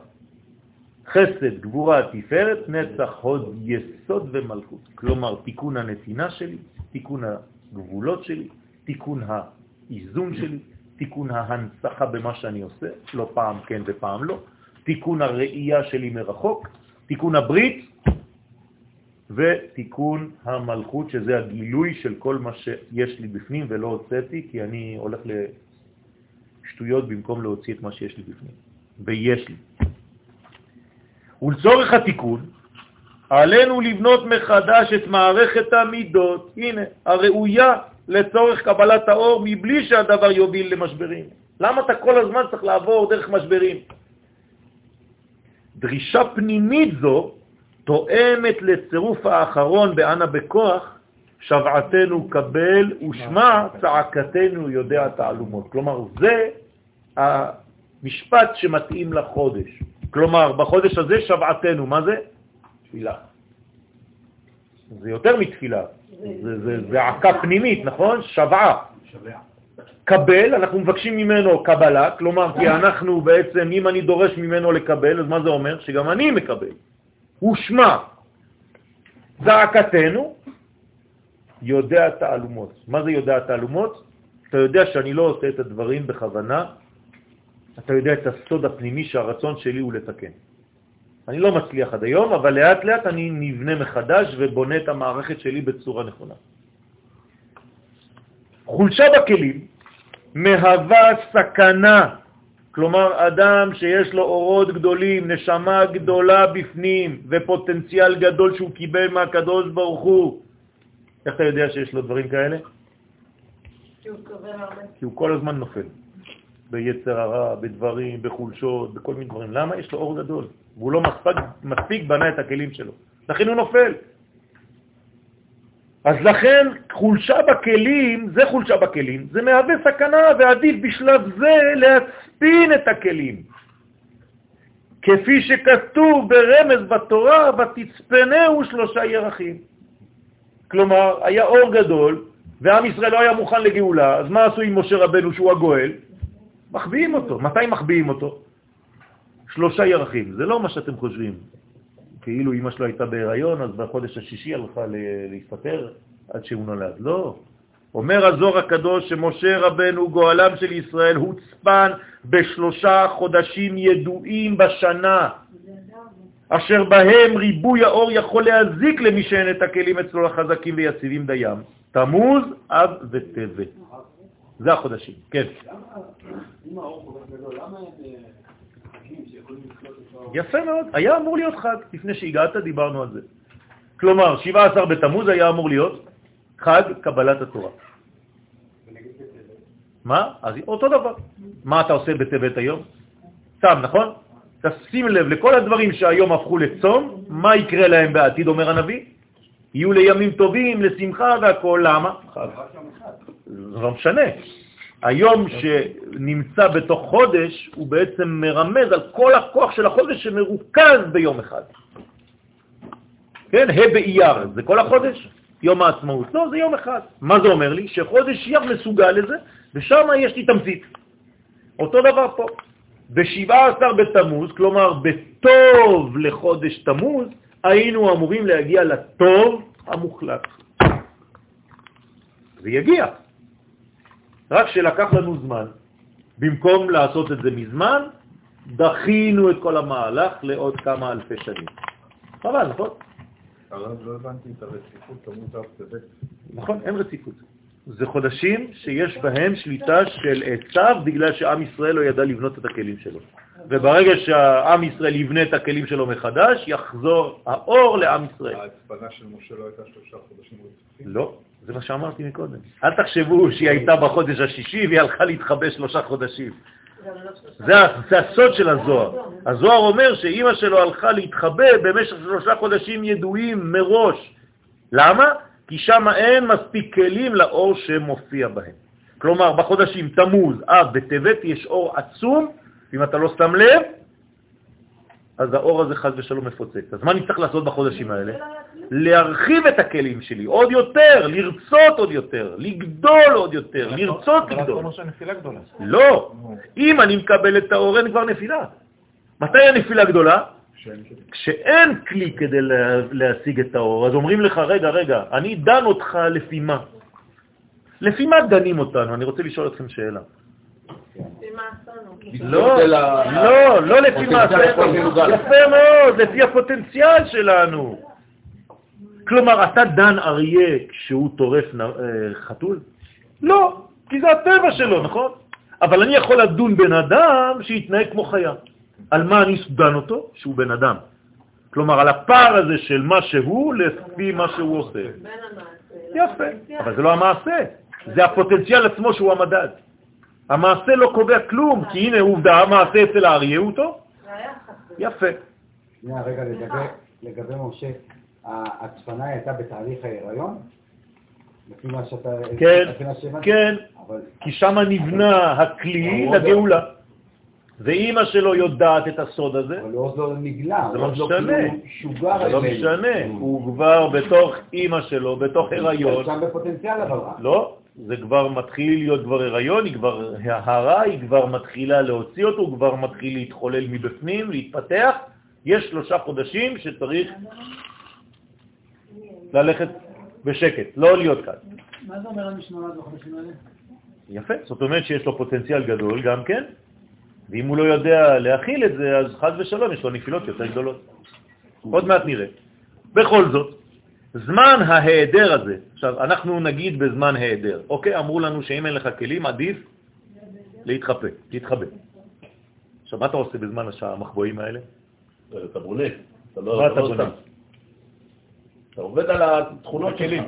חסד, גבורה, תפארת, נצח, הוד, יסוד ומלכות. כלומר, תיקון הנתינה שלי, תיקון הגבולות שלי, תיקון האיזון שלי, תיקון ההנצחה במה שאני עושה, לא פעם כן ופעם לא, תיקון הראייה שלי מרחוק, תיקון הברית ותיקון המלכות, שזה הגילוי של כל מה שיש לי בפנים ולא הוצאתי, כי אני הולך לשטויות במקום להוציא את מה שיש לי בפנים, ויש לי. ולצורך התיקון, עלינו לבנות מחדש את מערכת המידות, הנה, הראויה לצורך קבלת האור, מבלי שהדבר יוביל למשברים. למה אתה כל הזמן צריך לעבור דרך משברים? דרישה פנימית זו תואמת לצירוף האחרון באנה בכוח, שבעתנו קבל ושמע צעקתנו יודע תעלומות. כלומר, זה המשפט שמתאים לחודש. כלומר, בחודש הזה שבעתנו, מה זה? תפילה. זה יותר מתפילה, זה, זה זעקה פנימית, נכון? שבעה. קבל, אנחנו מבקשים ממנו קבלה, כלומר, כי אנחנו בעצם, אם אני דורש ממנו לקבל, אז מה זה אומר? שגם אני מקבל. הוא שמע זעקתנו, יודע תעלומות. מה זה יודע תעלומות? אתה יודע שאני לא עושה את הדברים בכוונה, אתה יודע את הסוד הפנימי שהרצון שלי הוא לתקן. אני לא מצליח עד היום, אבל לאט לאט אני נבנה מחדש ובונה את המערכת שלי בצורה נכונה. חולשה בכלים מהווה סכנה, כלומר אדם שיש לו אורות גדולים, נשמה גדולה בפנים ופוטנציאל גדול שהוא קיבל מהקדוש ברוך הוא. איך אתה יודע שיש לו דברים כאלה? כי הוא. כי הוא כל הזמן נופל. ביצר הרע, בדברים, בחולשות, בכל מיני דברים. למה? יש לו אור גדול, והוא לא מספיק, מספיק בנה את הכלים שלו. לכן הוא נופל. אז לכן חולשה בכלים, זה חולשה בכלים, זה מהווה סכנה ועדיף בשלב זה להצפין את הכלים. כפי שכתוב ברמז בתורה, ותצפנהו שלושה ירחים. כלומר, היה אור גדול, ועם ישראל לא היה מוכן לגאולה, אז מה עשו עם משה רבנו שהוא הגואל? מחביאים אותו. מתי מחביאים אותו? שלושה ירחים. זה לא מה שאתם חושבים. כאילו אמא שלו הייתה בהיריון, אז בחודש השישי הלכה להסתתר עד שהוא נולד. לא. אומר הזור הקדוש שמשה רבנו, גואלם של ישראל, הוצפן בשלושה חודשים ידועים בשנה, אשר בהם ריבוי האור יכול להזיק למי שאין את הכלים אצלו לחזקים ויציבים דיים. תמוז, אב וטבת. זה החודשים, כן. אם האור כל כך גדול, למה אין חגים שיכולים לקלוט את האור? יפה מאוד, היה אמור להיות חג, לפני שהגעת דיברנו על זה. כלומר, 17 בתמוז היה אמור להיות חג קבלת התורה. מה? אז אותו דבר. מה אתה עושה בטבת היום? צם, נכון? תשים לב לכל הדברים שהיום הפכו לצום, מה יקרה להם בעתיד, אומר הנביא? יהיו לימים טובים, לשמחה והכל, למה? זה לא משנה. היום שנמצא בתוך חודש, הוא בעצם מרמז על כל הכוח של החודש שמרוכז ביום אחד. כן, ה' באייר, זה כל החודש? יום העצמאות. לא, זה יום אחד. מה זה אומר לי? שחודש אייר מסוגל לזה, ושם יש לי תמצית. אותו דבר פה. ב-17 בתמוז, כלומר בטוב לחודש תמוז, היינו אמורים להגיע לטוב המוחלט. זה יגיע. רק שלקח לנו זמן. במקום לעשות את זה מזמן, דחינו את כל המהלך לעוד כמה אלפי שנים. חבל, נכון? הרב, לא הבנתי את הרציפות, כמות אף טבת. נכון, אין רציפות. זה חודשים שיש בהם שליטה של עשיו בגלל שעם ישראל לא ידע לבנות את הכלים שלו. וברגע שהעם ישראל יבנה את הכלים שלו מחדש, יחזור האור לעם ישראל. ההצפנה של משה לא הייתה שלושה חודשים רצופים? לא, זה מה שאמרתי מקודם. אל תחשבו שהיא הייתה בחודש השישי והיא הלכה להתחבא שלושה חודשים. זה, הסוד של הזוהר. הזוהר אומר שאימא שלו הלכה להתחבא במשך שלושה חודשים ידועים מראש. למה? כי שם אין מספיק כלים לאור שמופיע בהם. כלומר, בחודשים תמוז, אב וטבת יש אור עצום, ואם אתה לא שם לב, אז האור הזה חז ושלום מפוצץ. אז מה אני צריך לעשות בחודשים האלה? להרחיב את הכלים שלי עוד יותר, לרצות עוד יותר, לגדול עוד יותר, לרצות לגדול. אומר שהנפילה גדולה. לא, אם אני מקבל את האור אין כבר נפילה. מתי הנפילה גדולה? כשאין כלי כדי לה- להשיג את האור, אז אומרים לך, רגע, רגע, אני דן אותך לפי מה? לפי מה דנים אותנו? אני רוצה לשאול אתכם שאלה. עשינו? לא, לא, לא לפי מה עשינו. יפה מאוד, לפי הפוטנציאל שלנו. כלומר, אתה דן אריה כשהוא טורף אה, חתול? לא, כי זה הטבע שלו, נכון? אבל אני יכול לדון בן אדם שיתנהג כמו חיה. על מה אני דן אותו? שהוא בן אדם. כלומר, על הפער הזה של מה שהוא לפי מה שהוא עושה. המעשה. יפה. אבל זה לא המעשה, זה הפוטנציאל עצמו שהוא המדד. המעשה לא קובע כלום, כי הנה עובדה, המעשה אצל האריה הוא טוב. יפה. שנייה, רגע, לגבי, משה, ההצפנה הייתה בתהליך ההיריון? לפי מה שאתה... כן? כן, כי שם נבנה הכלי לגאולה. ואימא שלו יודעת את הסוד הזה, אבל עוד לא נגלה, זה לא לא משנה. כאילו זה לא. משנה, הוא כבר בתוך אימא שלו, בתוך הריון. שם בפוטנציאל אבל רק. לא, זה כבר מתחיל להיות כבר הריון, היא כבר ההרה, היא כבר מתחילה להוציא אותו, הוא כבר מתחיל להתחולל מבפנים, להתפתח. יש שלושה חודשים שצריך ללכת בשקט, לא להיות כאן. מה זה אומר המשמרת בחודשים האלה? יפה, זאת אומרת שיש לו פוטנציאל גדול גם כן, ואם הוא לא יודע להכיל את זה, אז חז ושלום יש לו נפילות יותר גדולות. עוד מעט נראה. בכל זאת, זמן ההיעדר הזה, עכשיו, אנחנו נגיד בזמן היעדר, אוקיי? אמרו לנו שאם אין לך כלים, עדיף להתחפה, להתחבא. עכשיו, מה אתה עושה בזמן המחבואים האלה? אתה בונה. אתה לא מה אתה לא בונה? אתה עובד על התכונות הכלים.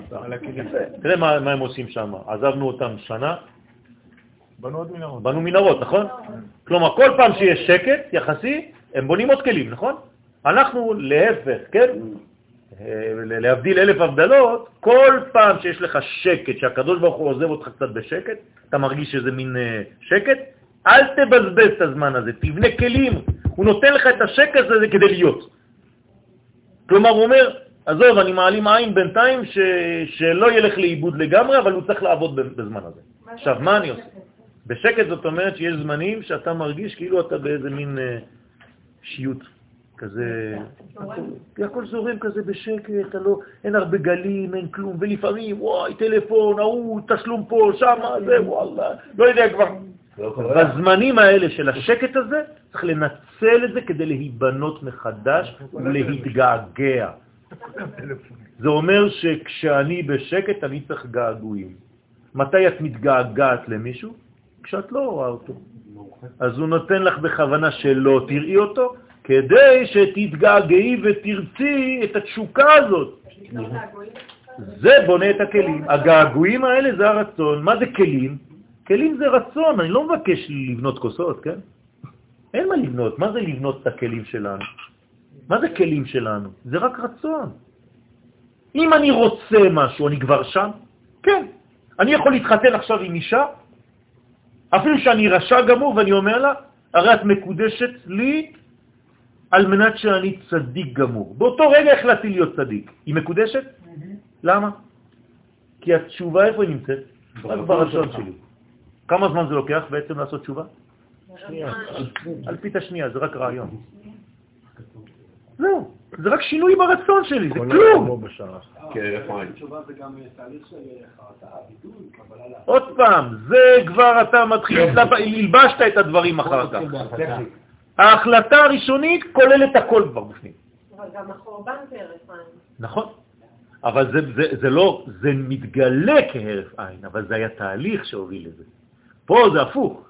תראה מה הם עושים שם. עזבנו אותם שנה, בנו עוד מנהרות. בנו מנהרות, נכון? כלומר, כל פעם שיש שקט יחסי, הם בונים עוד כלים, נכון? אנחנו להפך, כן? אה, להבדיל אלף הבדלות, כל פעם שיש לך שקט, שהקדוש ברוך הוא עוזב אותך קצת בשקט, אתה מרגיש שזה מין אה, שקט, אל תבזבז את הזמן הזה, תבנה כלים. הוא נותן לך את השקט הזה כדי להיות. כלומר, הוא אומר, עזוב, אני מעלים עין בינתיים ש... שלא ילך לאיבוד לגמרי, אבל הוא צריך לעבוד בזמן הזה. עכשיו, מה אני עושה? בשקט זאת אומרת שיש זמנים שאתה מרגיש כאילו אתה באיזה מין אה, שיות כזה, הכל, הכל זורם כזה בשקט, אתה לא, אין הרבה גלים, אין כלום, ולפעמים, וואי, טלפון, ההוא, תשלום פה, שמה, זה, וואלה, לא יודע כבר. בזמנים האלה של השקט הזה, צריך לנצל את זה כדי להיבנות מחדש ולהתגעגע. זה אומר שכשאני בשקט אני צריך געגועים. מתי את מתגעגעת למישהו? כשאת לא רואה אותו. אז הוא נותן לך בכוונה שלא תראי אותו, כדי שתתגעגעי ותרצי את התשוקה הזאת. זה בונה את הכלים. הגעגועים האלה זה הרצון. מה זה כלים? כלים זה רצון, אני לא מבקש לבנות כוסות, כן? אין מה לבנות. מה זה לבנות את הכלים שלנו? מה זה כלים שלנו? זה רק רצון. אם אני רוצה משהו, אני כבר שם? כן. אני יכול להתחתן עכשיו עם אישה, אפילו שאני רשע גמור, ואני אומר לה, הרי את מקודשת לי על מנת שאני צדיק גמור. באותו רגע החלטתי להיות צדיק. היא מקודשת? למה? כי התשובה איפה היא נמצאת? רק ברצון שלי. כמה זמן זה לוקח בעצם לעשות תשובה? על פית השנייה, זה רק רעיון. זהו, זה רק שינוי ברצון שלי, זה כלום. עוד פעם, זה כבר אתה מתחיל, הלבשת את הדברים אחר כך. ההחלטה הראשונית כוללת הכל כבר בפנים. אבל גם החורבן זה הרף עין. נכון. אבל זה, זה, זה לא, זה מתגלה כהרף עין, אבל זה היה תהליך שהוביל לזה. פה זה הפוך.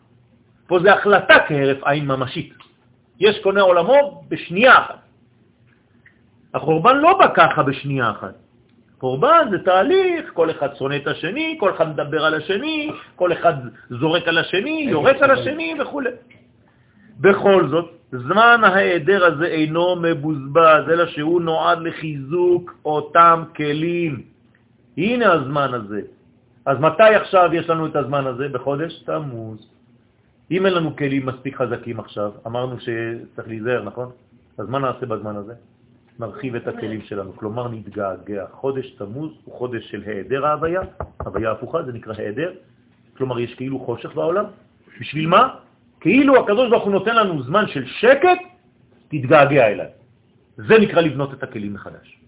פה זה החלטה כהרף עין ממשית. יש קונה עולמו בשנייה אחת. החורבן לא בא ככה בשנייה אחת. חורבן זה תהליך, כל אחד שונא את השני, כל אחד מדבר על השני, כל אחד זורק על השני, יורק על השני וכו'. בכל זאת, זמן ההיעדר הזה אינו מבוזבז, אלא שהוא נועד לחיזוק אותם כלים. הנה הזמן הזה. אז מתי עכשיו יש לנו את הזמן הזה? בחודש תמוז. אם אין לנו כלים מספיק חזקים עכשיו, אמרנו שצריך להיזהר, נכון? אז מה נעשה בזמן הזה? נרחיב את הכלים שלנו, כלומר נתגעגע. חודש תמוז הוא חודש של היעדר ההוויה, הוויה הפוכה, זה נקרא היעדר, כלומר יש כאילו חושך בעולם. בשביל מה? כאילו הקדוש ברוך הוא נותן לנו זמן של שקט, תתגעגע אליי. זה נקרא לבנות את הכלים מחדש.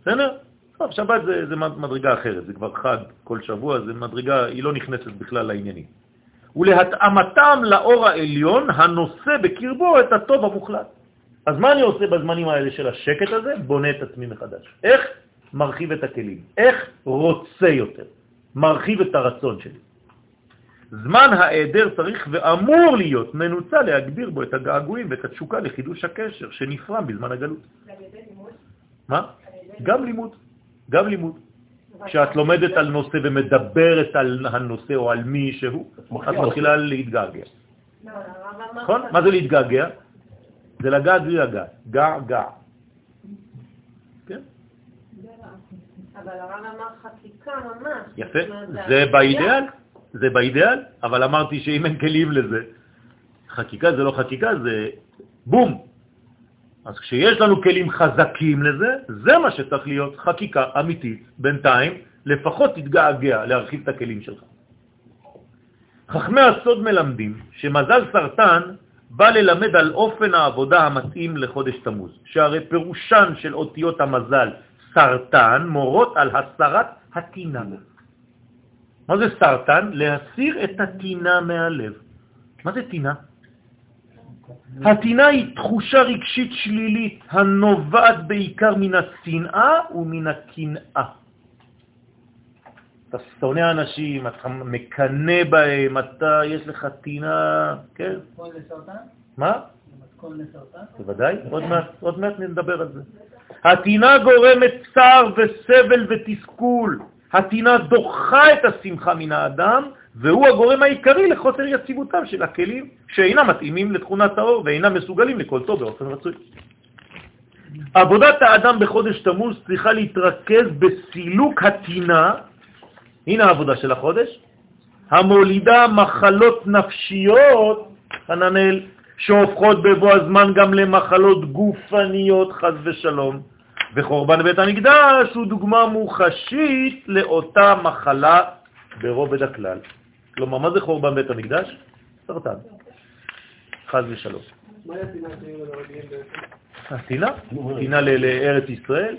בסדר? טוב, שבת זה, זה מדרגה אחרת, זה כבר חג כל שבוע, זה מדרגה, היא לא נכנסת בכלל לעניינים. ולהתאמתם לאור העליון הנושא בקרבו את הטוב המוחלט. אז מה אני עושה בזמנים האלה של השקט הזה? בונה את עצמי מחדש. איך? מרחיב את הכלים. איך? רוצה יותר. מרחיב את הרצון שלי. זמן העדר צריך ואמור להיות מנוצל להגביר בו את הגעגועים ואת התשוקה לחידוש הקשר שנפרם בזמן הגלות. מה? גם לימוד. גם לימוד. כשאת לומדת על נושא ומדברת על הנושא או על מי שהוא, את מתחילה להתגעגע. לא, הרב אמר נכון? מה זה להתגעגע? זה לגעת בלי לגעת. גע, גע. כן? אבל הרב אמר חקיקה ממש. יפה. זה באידאל, זה באידאל, אבל אמרתי שאם אין כלים לזה, חקיקה זה לא חקיקה, זה בום. אז כשיש לנו כלים חזקים לזה, זה מה שצריך להיות חקיקה אמיתית. בינתיים לפחות תתגעגע להרחיב את הכלים שלך. חכמי הסוד מלמדים שמזל סרטן בא ללמד על אופן העבודה המתאים לחודש תמוז, שהרי פירושן של אותיות המזל סרטן מורות על הסרת הטינה. מה זה סרטן? להסיר את הטינה מהלב. מה זה טינה? הטינה היא תחושה רגשית שלילית הנובעת בעיקר מן השנאה ומן הקנאה. אתה שונא אנשים, אתה מקנה בהם, אתה, יש לך טינה, כן? מתכון לסרטן? מה? מתכון לסרטן? בוודאי, עוד מעט, עוד מעט נדבר על זה. הטינה גורמת צער וסבל ותסכול. הטינה דוחה את השמחה מן האדם, והוא הגורם העיקרי לחוסר יציבותם של הכלים שאינם מתאימים לתכונת האור ואינם מסוגלים לכל טוב באופן רצוי. עבודת האדם בחודש תמוז צריכה להתרכז בסילוק הטינה, הנה העבודה של החודש, המולידה מחלות נפשיות, חננאל, שהופכות בבוא הזמן גם למחלות גופניות, חז ושלום. וחורבן בית המקדש הוא דוגמה מוחשית לאותה מחלה ברובד הכלל. כלומר, מה זה חורבן בית המקדש? סרטן. חז ושלום. מה היה טינה ל- לארץ ישראל,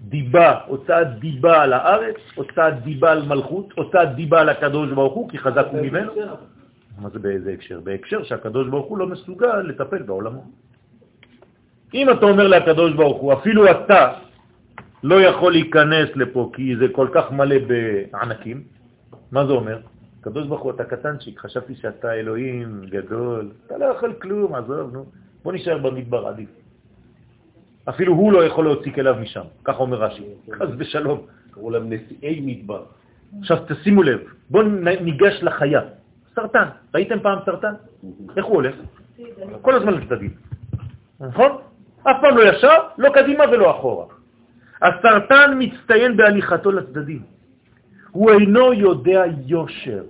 דיבה, הוצאת דיבה על הארץ, הוצאת דיבה על מלכות, הוצאת דיבה על הקדוש ברוך הוא, כי חזק הוא ממנו. מה זה באיזה הקשר? בהקשר שהקדוש ברוך הוא לא מסוגל לטפל בעולמו. אם אתה אומר לקדוש ברוך הוא, אפילו אתה לא יכול להיכנס לפה כי זה כל כך מלא בענקים, מה זה אומר? קדוש ברוך הוא, אתה קטנצ'יק, חשבתי שאתה אלוהים גדול, אתה לא יכול כלום, עזוב, נו, בוא נשאר במדבר עדיף. אפילו הוא לא יכול להוציא כליו משם, ככה אומר רש"י, חס ושלום. קראו להם נשיאי מדבר. עכשיו תשימו לב, בואו ניגש לחיה. סרטן, ראיתם פעם סרטן? איך הוא הולך? כל הזמן לצדדים, נכון? אף פעם לא ישר, לא קדימה ולא אחורה. הסרטן מצטיין בהליכתו לצדדים. הוא אינו יודע יושר.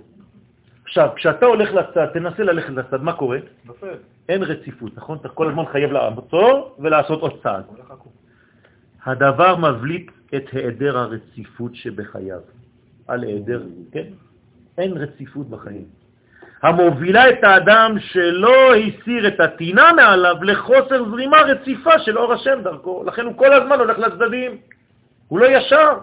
עכשיו, כשאתה הולך לצד, תנסה ללכת לצד, מה קורה? נופל. אין רציפות, נכון? אתה כל הזמן חייב לעצור ולעשות עוד צעד. הדבר מבליט את היעדר הרציפות שבחייו. על היעדר, כן? אין רציפות בחיים. המובילה את האדם שלא הסיר את הטינה מעליו לחוסר זרימה רציפה של אור השם דרכו. לכן הוא כל הזמן הולך לצדדים. הוא לא ישר.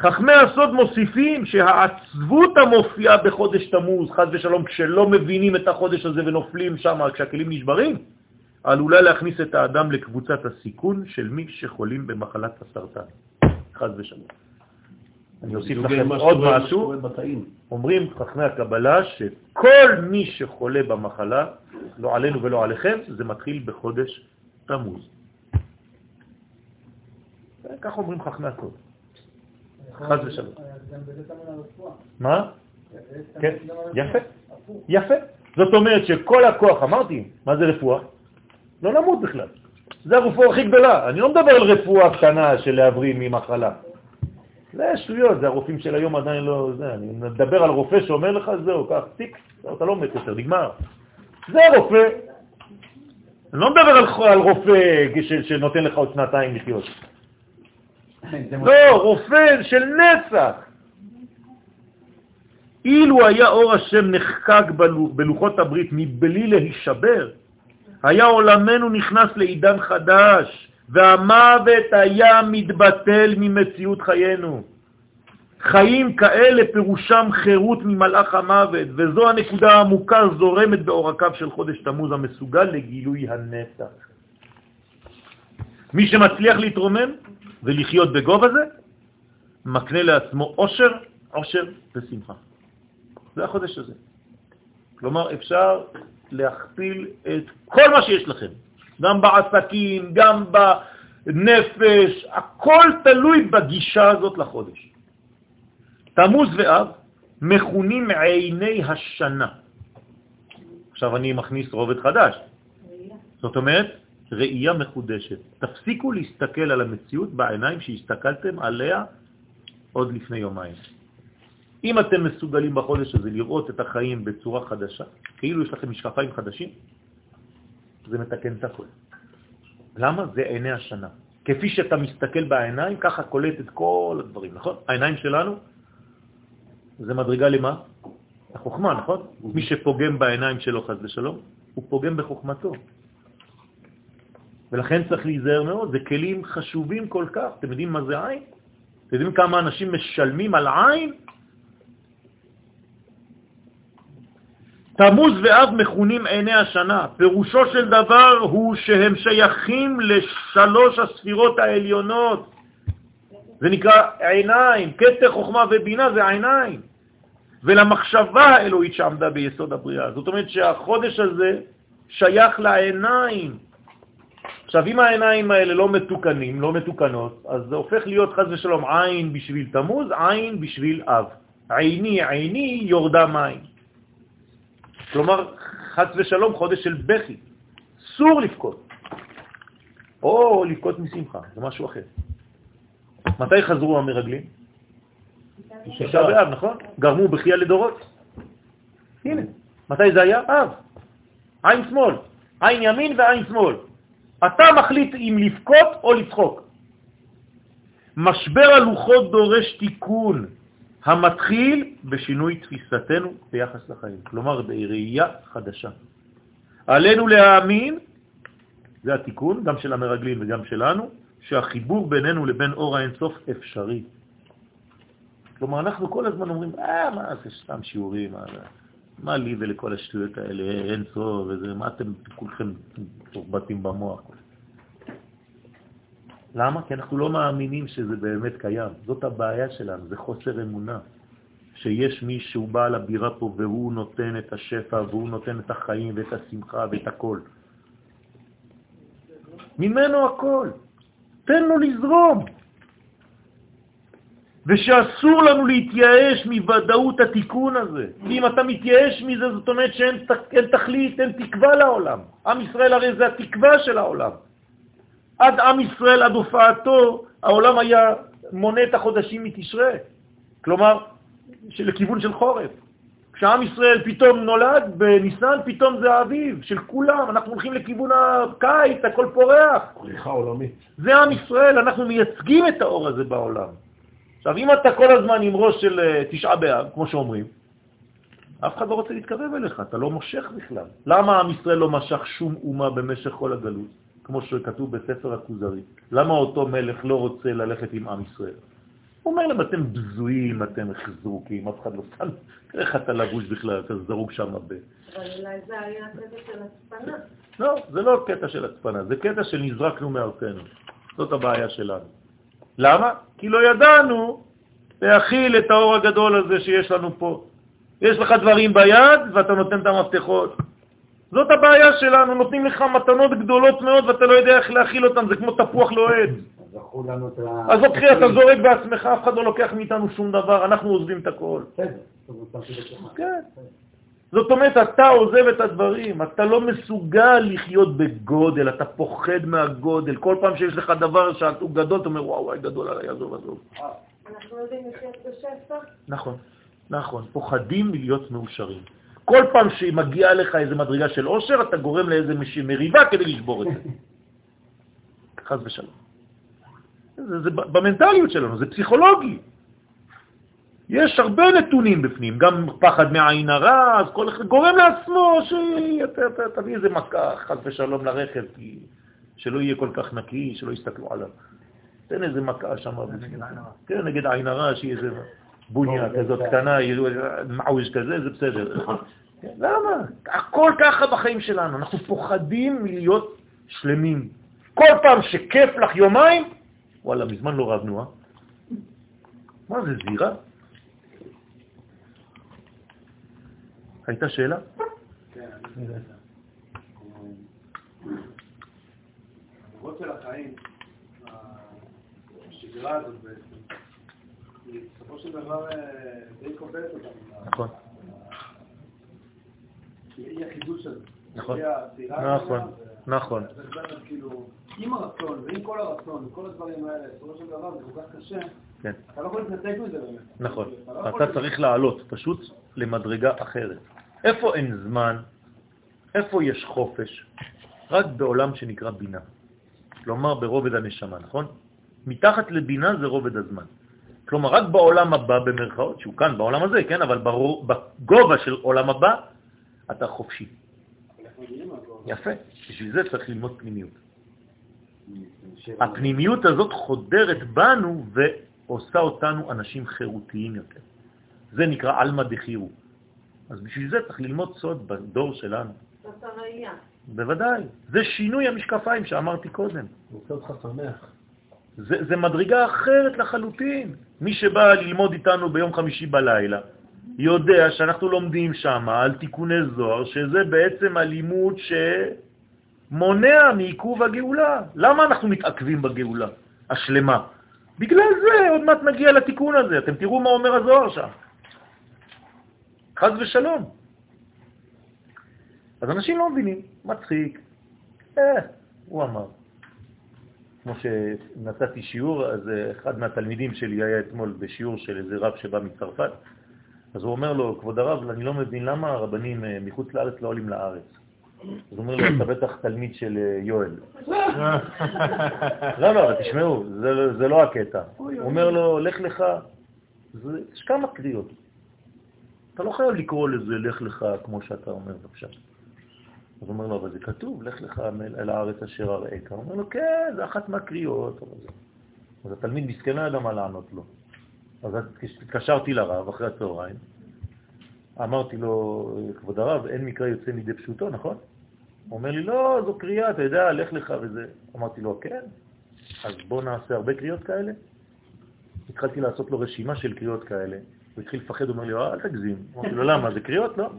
חכמי הסוד מוסיפים שהעצבות המופיעה בחודש תמוז, חז ושלום, כשלא מבינים את החודש הזה ונופלים שם כשהכלים נשברים, עלולה להכניס את האדם לקבוצת הסיכון של מי שחולים במחלת הסרטן. חז ושלום. אני אוסיף לכם עוד משהו. אומרים חכמי הקבלה שכל מי שחולה במחלה, לא עלינו ולא עליכם, זה מתחיל בחודש תמוז. כך אומרים חכמי הסוד. חז ושלום. הרפואה. מה? טמון כן. יפה. יפה. זאת אומרת שכל הכוח, אמרתי, מה זה רפואה? לא למות בכלל. זה הרפואה הכי גדולה. אני לא מדבר על רפואה קטנה של להבריא ממחלה. זה שטויות, זה הרופאים של היום עדיין לא... זה, אני מדבר על רופא שאומר לך, זהו, קח טיק, אתה לא מת יותר, נגמר. זה רופא. אני לא מדבר על, על רופא ש, שנותן לך עוד שנתיים לחיות. לא, רופא של נצח. אילו היה אור השם נחקק בלו- בלוחות הברית מבלי להישבר, היה עולמנו נכנס לעידן חדש, והמוות היה מתבטל ממציאות חיינו. חיים כאלה פירושם חירות ממלאך המוות, וזו הנקודה העמוקה זורמת בעורקיו של חודש תמוז המסוגל לגילוי הנצח. מי שמצליח להתרומם ולחיות בגובה זה, מקנה לעצמו עושר, עושר ושמחה. זה החודש הזה. כלומר, אפשר להכפיל את כל מה שיש לכם, גם בעסקים, גם בנפש, הכל תלוי בגישה הזאת לחודש. תמוז ואב מכונים עיני השנה. עכשיו אני מכניס רובד חדש. זאת אומרת, ראייה מחודשת. תפסיקו להסתכל על המציאות בעיניים שהסתכלתם עליה עוד לפני יומיים. אם אתם מסוגלים בחודש הזה לראות את החיים בצורה חדשה, כאילו יש לכם משקפיים חדשים, זה מתקן את הכל. למה? זה עיני השנה. כפי שאתה מסתכל בעיניים, ככה קולט את כל הדברים, נכון? העיניים שלנו זה מדרגה למה? החוכמה, נכון? מי שפוגם בעיניים שלו, חז ושלום, הוא פוגם בחוכמתו. ולכן צריך להיזהר מאוד, זה כלים חשובים כל כך. אתם יודעים מה זה עין? אתם יודעים כמה אנשים משלמים על עין? תמוז ואב מכונים עיני השנה. פירושו של דבר הוא שהם שייכים לשלוש הספירות העליונות. זה נקרא עיניים, קטר חוכמה ובינה זה עיניים. ולמחשבה האלוהית שעמדה ביסוד הבריאה. זאת אומרת שהחודש הזה שייך לעיניים. עכשיו, אם העיניים האלה לא מתוקנים, לא מתוקנות, אז זה הופך להיות חז ושלום עין בשביל תמוז, עין בשביל אב. עיני, עיני, יורדה מים. כלומר, חס ושלום חודש של בכי. אסור לבכות. או לבכות משמחה, זה משהו אחר. מתי חזרו המרגלים? תשעה באב, נכון? גרמו בכייה לדורות. הנה, מתי זה היה? אב. עין שמאל. עין ימין ועין שמאל. אתה מחליט אם לבכות או לצחוק. משבר הלוחות דורש תיקון המתחיל בשינוי תפיסתנו ביחס לחיים, כלומר בראייה חדשה. עלינו להאמין, זה התיקון, גם של המרגלים וגם שלנו, שהחיבור בינינו לבין אור האינסוף אפשרי. כלומר, אנחנו כל הזמן אומרים, אה, מה זה סתם שיעורים, מה, מה לי ולכל השטויות האלה, אין סוף, וזה, מה אתם כולכם תורבטים במוח? למה? כי אנחנו לא מאמינים שזה באמת קיים. זאת הבעיה שלנו, זה חוסר אמונה. שיש מי שהוא בעל הבירה פה והוא נותן את השפע והוא נותן את החיים ואת השמחה ואת הכל. ממנו הכל. תן לו לזרום. ושאסור לנו להתייאש מוודאות התיקון הזה. אם אתה מתייאש מזה, זאת אומרת שאין אין תכלית, אין תקווה לעולם. עם ישראל הרי זה התקווה של העולם. עד עם ישראל, עד הופעתו, העולם היה מונה את החודשים מתשרה. כלומר, לכיוון של חורף. כשעם ישראל פתאום נולד בניסן, פתאום זה האביב של כולם, אנחנו הולכים לכיוון הקיץ, הכל פורח. פריחה עולמית. זה עם ישראל, אנחנו מייצגים את האור הזה בעולם. עכשיו, אם אתה כל הזמן עם ראש של אה, תשעה באב, כמו שאומרים, אף אחד לא רוצה להתקרב אליך, אתה לא מושך בכלל. למה עם ישראל לא משך שום אומה במשך כל הגלות, כמו שכתוב בספר הכוזרי? למה אותו מלך לא רוצה ללכת עם עם ישראל? הוא אומר להם, אתם בזויים, אתם זרוקים, אף אחד לא שם, איך אתה לבוש בכלל, אתה זרוק שם הרבה. אבל אולי זה היה קטע של הצפנה. לא, זה לא קטע של הצפנה, זה קטע של נזרקנו מארצנו. זאת הבעיה שלנו. למה? כי לא ידענו להכיל את האור הגדול הזה שיש לנו פה. יש לך דברים ביד ואתה נותן את המפתחות. זאת הבעיה שלנו, נותנים לך מתנות גדולות מאוד ואתה לא יודע איך להכיל אותן, זה כמו תפוח ה... אז אוקיי, אתה זורק בעצמך, אף אחד לא לוקח מאיתנו שום דבר, אנחנו עוזבים את הכל. כן. זאת אומרת, אתה עוזב את הדברים, אתה לא מסוגל לחיות בגודל, אתה פוחד מהגודל. כל פעם שיש לך דבר שהוא גדול, אתה אומר, וואו, וואי, גדול עליי, עזוב, עזוב. אנחנו יודעים לחיות בשפע. נכון, נכון. פוחדים מלהיות מאושרים. כל פעם שמגיעה לך איזה מדרגה של עושר, אתה גורם לאיזה מריבה כדי לשבור את זה. חז ושלום. זה, זה במנטליות שלנו, זה פסיכולוגי. יש הרבה נתונים בפנים, גם פחד מעין הרע, אז כל אחד גורם לעצמו שתביא איזה מכה, חס ושלום, לרכב, כי שלא יהיה כל כך נקי, שלא יסתכלו עליו. תן איזה מכה שם. כן, נגד עין הרע, שיהיה איזה בוניה כזאת קטנה, מעוויש כזה, זה בסדר. למה? הכל ככה בחיים שלנו, אנחנו פוחדים מלהיות שלמים. כל פעם שכיף לך יומיים, וואלה, מזמן לא רבנו, אה? מה זה, זירה? הייתה שאלה? כן, המהות של החיים, השגרה הזאת בעצם, היא בסופו של דבר אה, די קובעת אותנו. נכון. היא החידוש הזה. נכון. נכון, נכון. כאילו, עם הרצון ועם כל הרצון וכל הדברים האלה, בסופו של דבר זה כל כך קשה, כן, אתה לא יכול להתנתק מזה באמת. נכון. אתה לא אתה צריך לעלות פשוט למדרגה אחרת. איפה אין זמן? איפה יש חופש? רק בעולם שנקרא בינה. כלומר ברובד הנשמה, נכון? מתחת לבינה זה רובד הזמן. כלומר, רק בעולם הבא, במרכאות, שהוא כאן בעולם הזה, כן, אבל בגובה של עולם הבא, אתה חופשי. יפה, בשביל זה צריך ללמוד פנימיות. הפנימיות הזאת חודרת בנו ועושה אותנו אנשים חירותיים יותר. זה נקרא אלמא דחירו. אז בשביל זה צריך ללמוד סוד בדור שלנו. זאת הראייה. בוודאי. זה שינוי המשקפיים שאמרתי קודם. הוא עושה אותך שמח. זה, זה מדרגה אחרת לחלוטין. מי שבא ללמוד איתנו ביום חמישי בלילה, יודע שאנחנו לומדים שם על תיקוני זוהר, שזה בעצם הלימוד שמונע מעיכוב הגאולה. למה אנחנו מתעכבים בגאולה השלמה? בגלל זה עוד מעט נגיע לתיקון הזה. אתם תראו מה אומר הזוהר שם. חז ושלום. אז אנשים לא מבינים, מצחיק. אה, הוא אמר. כמו שנתתי שיעור, אז אחד מהתלמידים שלי היה אתמול בשיעור של איזה רב שבא מצרפת, אז הוא אומר לו, כבוד הרב, אני לא מבין למה הרבנים אה, מחוץ לארץ לא עולים לארץ. אז הוא אומר לו, אתה בטח תלמיד של אה, יואל. [LAUGHS] לא, לא, תשמעו, זה, זה לא הקטע. הוא אומר לו, לך לך, יש כמה קריאות. אתה לא חייב לקרוא לזה לך לך כמו שאתה אומר בבקשה. אז אומר לו, אבל זה כתוב, לך לך אל הארץ אשר אראך. הוא אומר לו, כן, זה אחת מהקריאות. אז התלמיד מסכן לא ידע מה לענות לו. אז התקשרתי לרב אחרי הצהריים, אמרתי לו, כבוד הרב, אין מקרה יוצא מידי פשוטו, נכון? הוא אומר לי, לא, זו קריאה, אתה יודע, לך לך וזה. אמרתי לו, כן, אז בוא נעשה הרבה קריאות כאלה. התחלתי לעשות לו רשימה של קריאות כאלה. הוא התחיל לפחד, הוא אומר לי, אל תגזים. אמרתי לו, למה? זה קריאות? לא.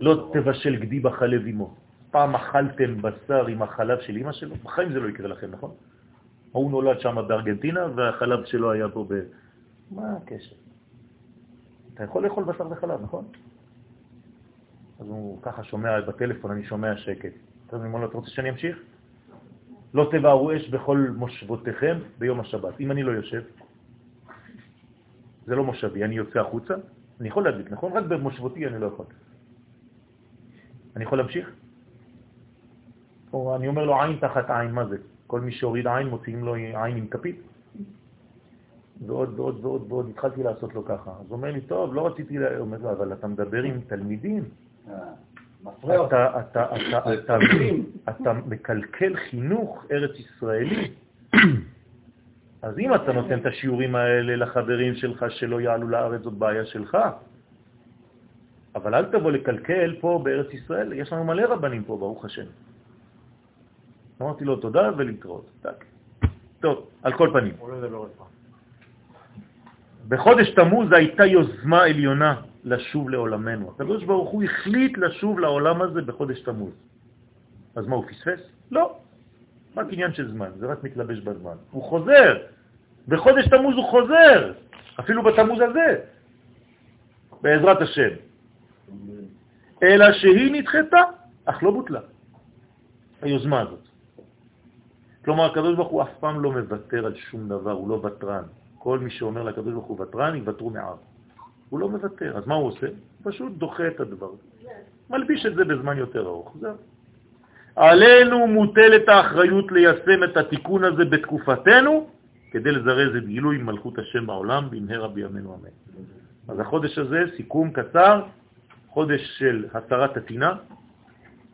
לא תבשל גדי בחלב אמו. פעם אכלתם בשר עם החלב של אמא שלו? בחיים זה לא יקרה לכם, נכון? הוא נולד שם בארגנטינה והחלב שלו היה פה ב... מה הקשר? אתה יכול לאכול בשר וחלב, נכון? אז הוא ככה שומע בטלפון, אני שומע שקט. אתה רוצה שאני אמשיך? לא תבערו אש בכל מושבותיכם ביום השבת. אם אני לא יושב, זה לא מושבי, אני יוצא החוצה, אני יכול להדליק, נכון? רק במושבותי אני לא יכול. אני יכול להמשיך? או אני אומר לו עין תחת עין, מה זה? כל מי שהוריד עין מוציאים לו עין עם כפית. ועוד ועוד ועוד ועוד התחלתי לעשות לו ככה. אז הוא אומר לי, טוב, לא רציתי, לה... אומר לו, אבל אתה מדבר עם תלמידים. אתה, אתה, אתה, אתה, אתה מקלקל חינוך ארץ ישראלי. אז אם אתה נותן את השיעורים האלה לחברים שלך שלא יעלו לארץ, זאת בעיה שלך. אבל אל תבוא לקלקל פה בארץ ישראל, יש לנו מלא רבנים פה, ברוך השם. אמרתי לו תודה ולהתראות. טק. טוב, על כל פנים. בחודש תמוז הייתה יוזמה עליונה לשוב לעולמנו. הקדוש ברוך הוא החליט לשוב לעולם הזה בחודש תמוז. אז מה, הוא פספס? לא. רק עניין של זמן, זה רק מתלבש בזמן. הוא חוזר. בחודש תמוז הוא חוזר, אפילו בתמוז הזה, בעזרת השם. אלא שהיא נדחתה, אך לא בוטלה, היוזמה הזאת. כלומר, הקדוש ברוך הוא אף פעם לא מוותר על שום דבר, הוא לא ותרן. כל מי שאומר לקדוש ברוך הוא ותרן, יוותרו מער. הוא לא מוותר. אז מה הוא עושה? פשוט דוחה את הדבר. מלביש את זה בזמן יותר ארוך. זהו. עלינו מוטלת האחריות ליישם את התיקון הזה בתקופתנו, כדי לזרז את גילוי מלכות השם בעולם במהרה בימינו אמן. אז החודש הזה, סיכום קצר, חודש של הסרת הטינה,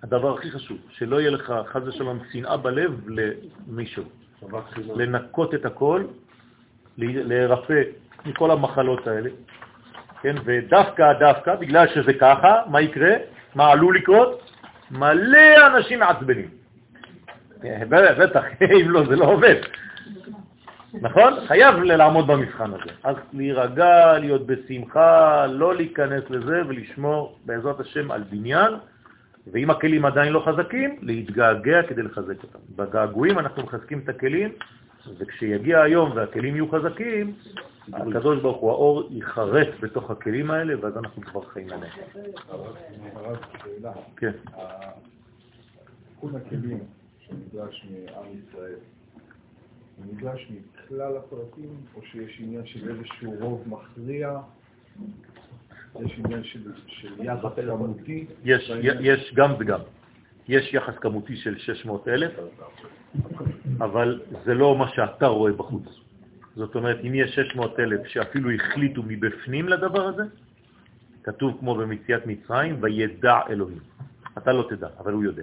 הדבר הכי חשוב, שלא יהיה לך חז ושלום שנאה בלב למישהו, לנקות את הכל, להירפא מכל המחלות האלה, כן, ודווקא, דווקא, בגלל שזה ככה, מה יקרה? מה עלול לקרות? מלא אנשים מעצבנים. בטח, [LAUGHS] אם לא, זה לא עובד. נכון? חייב לעמוד במבחן הזה. אז להירגע, להיות בשמחה, לא להיכנס לזה ולשמור בעזרת השם על בניין, ואם הכלים עדיין לא חזקים, להתגעגע כדי לחזק אותם. בגעגועים אנחנו מחזקים את הכלים, וכשיגיע היום והכלים יהיו חזקים, הקדוש ברוך הוא, האור ייחרט בתוך הכלים האלה, ואז אנחנו כבר חיים עליהם. כן. תיקון הכלים שנדרש מעם ישראל, הוא נדרש מכלל הפרטים, או שיש עניין של איזשהו רוב מכריע, יש עניין של, של יחס כמותי? יש, יש גם וגם. יש יחס כמותי של 600 אלף, אבל זה לא מה שאתה רואה בחוץ. זאת אומרת, אם יש 600 אלף שאפילו החליטו מבפנים לדבר הזה, כתוב כמו במציאת מצרים, וידע אלוהים. אתה לא תדע, אבל הוא יודע.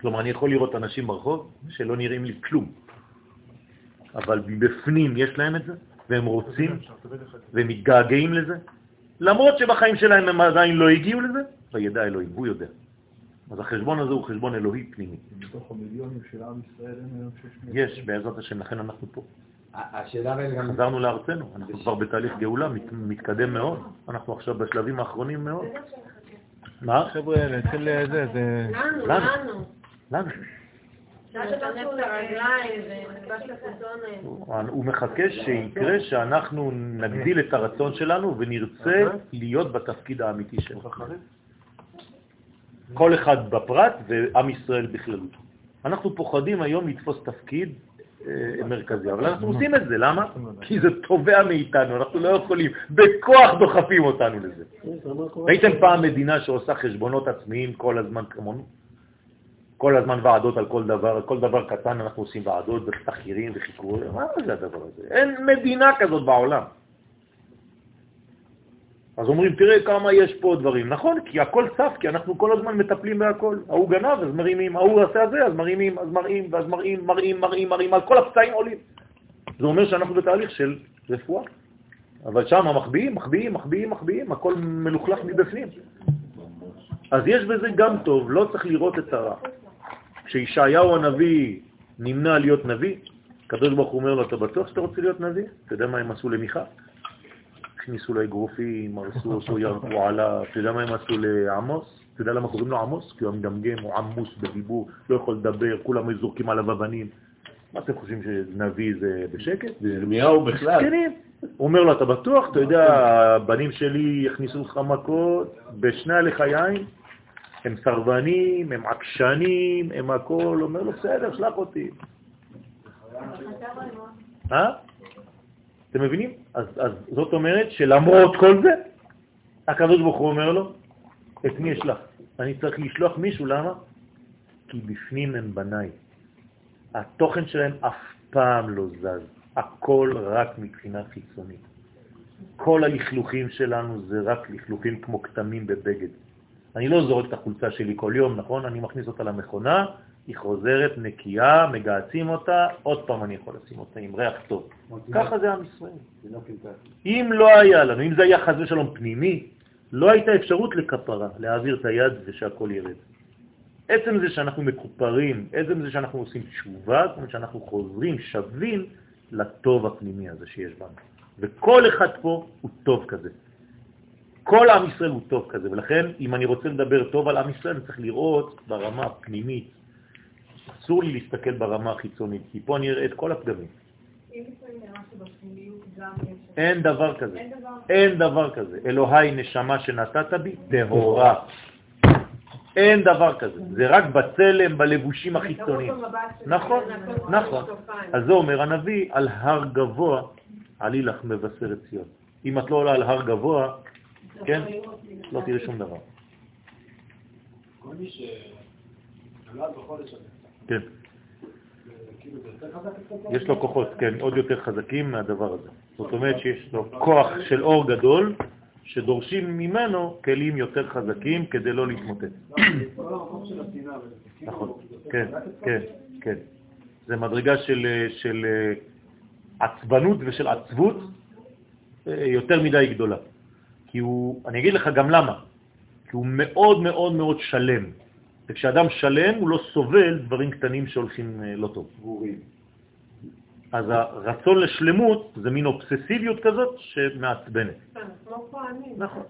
כלומר, אני יכול לראות אנשים ברחוב שלא נראים לי כלום, אבל מבפנים יש להם את זה, והם רוצים, והם מתגעגעים לזה, למרות שבחיים שלהם הם עדיין לא הגיעו לזה, וידע אלוהים, הוא יודע. אז החשבון הזה הוא חשבון אלוהי פנימי. מתוך המיליונים של עם ישראל אין היום 600. יש, בעזרת השם, לכן אנחנו פה. השאלה אבל גם... חזרנו לארצנו, אנחנו כבר בתהליך גאולה, מת- מתקדם מאוד, אנחנו עכשיו בשלבים האחרונים מאוד. מה? חבר'ה, אצל זה, זה... לנו, לנו. לנו. הוא מחכה שיקרה שאנחנו נגדיל את הרצון שלנו ונרצה להיות בתפקיד האמיתי שלנו. כל אחד בפרט ועם ישראל בכללות. אנחנו פוחדים היום לתפוס תפקיד אה, מרכזי, אבל אנחנו עושים את זה, למה? כי זה תובע מאיתנו, אנחנו לא יכולים, בכוח דוחפים אותנו לזה. ראיתם פעם מדינה שעושה חשבונות עצמיים כל הזמן כמונו? כל הזמן ועדות על כל דבר, כל דבר קטן אנחנו עושים ועדות ותחקירים וחיקורים, מה זה הדבר הזה? אין מדינה כזאת בעולם. אז אומרים, תראה כמה יש פה דברים. נכון, כי הכל צף, כי אנחנו כל הזמן מטפלים בהכל. ההוא גנב, אז מרימים, ההוא עשה זה, אז מרימים, אז מראים, ואז מראים, מראים, מראים, מראים, על כל הפצעים עולים. זה אומר שאנחנו בתהליך של רפואה. אבל שם מחביאים, מחביאים, מחביאים, מחביאים, הכל מלוכלך מבפנים. אז יש בזה גם טוב, לא צריך לראות את הרע. כשישעיהו הנביא נמנע להיות נביא, הקדוש ברוך הוא אומר לו, אתה בטוח שאתה רוצה להיות נביא? אתה יודע מה הם עשו למיכה? הכניסו לו אגרופים, הרסו אותו, ירקו עליו, אתה יודע מה הם עשו לעמוס? אתה יודע למה קוראים לו עמוס? כי הוא המגמגם, הוא עמוס בדיבור, לא יכול לדבר, כולם זורקים עליו אבנים. מה אתם חושבים שנביא זה בשקט? ירמיהו בכלל. זקנים. הוא אומר לו, אתה בטוח? אתה יודע, הבנים שלי יכניסו לך מכות בשני הלך היין, הם סרבנים, הם עקשנים, הם הכל. אומר לו, בסדר, שלח אותי. אה? אתם מבינים? אז, אז זאת אומרת שלמרות כל זה, הקדוש ברוך הוא אומר לו, את מי אשלח? אני צריך לשלוח מישהו, למה? כי בפנים הם בניי. התוכן שלהם אף פעם לא זז, הכל רק מבחינה חיצונית. כל הלכלוכים שלנו זה רק לכלוכים כמו כתמים בבגד. אני לא זורק את החולצה שלי כל יום, נכון? אני מכניס אותה למכונה, היא חוזרת נקייה, מגעצים אותה, עוד פעם אני יכול לשים אותה עם ריח טוב. ככה זה עם ישראל. לא. אם לא היה לנו, אם זה היה חז ושלום פנימי, לא הייתה אפשרות לכפרה, להעביר את היד ושהכל ירד. עצם זה שאנחנו מקופרים, עצם זה שאנחנו עושים תשובה, זאת אומרת שאנחנו חוזרים, שווים לטוב הפנימי הזה שיש בנו. וכל אחד פה הוא טוב כזה. כל עם ישראל הוא טוב כזה, ולכן אם אני רוצה לדבר טוב על עם ישראל, אני צריך לראות ברמה הפנימית. אסור לי להסתכל ברמה החיצונית, כי פה אני אראה את כל הפגמים. אין דבר כזה. אין דבר כזה. אלוהי נשמה שנתת בי, טהורה. אין דבר כזה. זה רק בצלם, בלבושים החיצוניים. נכון, נכון. אז זה אומר הנביא, על הר גבוה עלי לך מבשרת ציון. אם את לא עולה על הר גבוה, כן, לא תראי שום דבר. כל מי שנולד בחודש הזה, כן? יש לו כוחות, כן, עוד יותר חזקים מהדבר הזה. זאת אומרת שיש לו כוח של אור גדול, שדורשים ממנו כלים יותר חזקים כדי לא להתמוטט. נכון, כן? כן, כן. זה מדרגה של, של אה, עצבנות ושל עצבות אה, יותר מדי גדולה. כי הוא, אני אגיד לך גם למה, כי הוא מאוד מאוד מאוד שלם. וכשאדם שלם הוא לא סובל דברים קטנים שהולכים אה, לא טוב. אז הרצון לשלמות זה מין אובססיביות כזאת שמעצבנת. כהנים. נכון.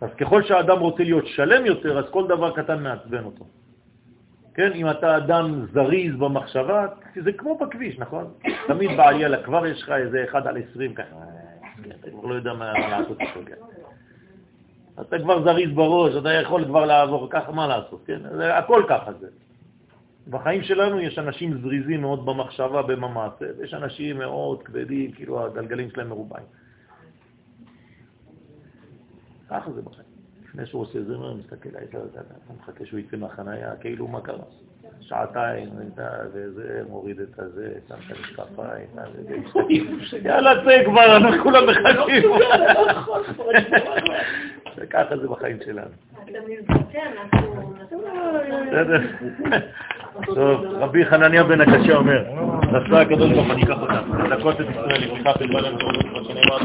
אז ככל שהאדם רוצה להיות שלם יותר, אז כל דבר קטן מעצבן אותו. כן, אם אתה אדם זריז במחשבה, זה כמו בכביש, נכון? [COUGHS] תמיד בעלייה לכבר יש לך איזה אחד על עשרים ככה, אתה כבר לא יודע מה לעשות איתו, כן. אתה כבר זריז בראש, אתה יכול כבר לעבור ככה, מה לעשות, כן? זה הכל ככה זה. בחיים שלנו יש אנשים זריזים מאוד במחשבה, במעשה, ויש אנשים מאוד כבדים, כאילו הגלגלים שלהם מרובעים. ככה זה בחיים. לפני שהוא עושה זה, הוא מסתכל, אתה מחכה שהוא יצא מהחנייה, כאילו מה קרה? שעתיים, וזה, מוריד את הזה, שם את המשקפיים, יאללה, צא כבר, אנחנו כולם מחכים. וככה זה בחיים שלנו. טוב, רבי חנניה בן הקשה אומר, רצה הקדוש ברוך אני אקח אותם, לדקות את ישראל, לפיכך להם תורדות, כמו שנאמר.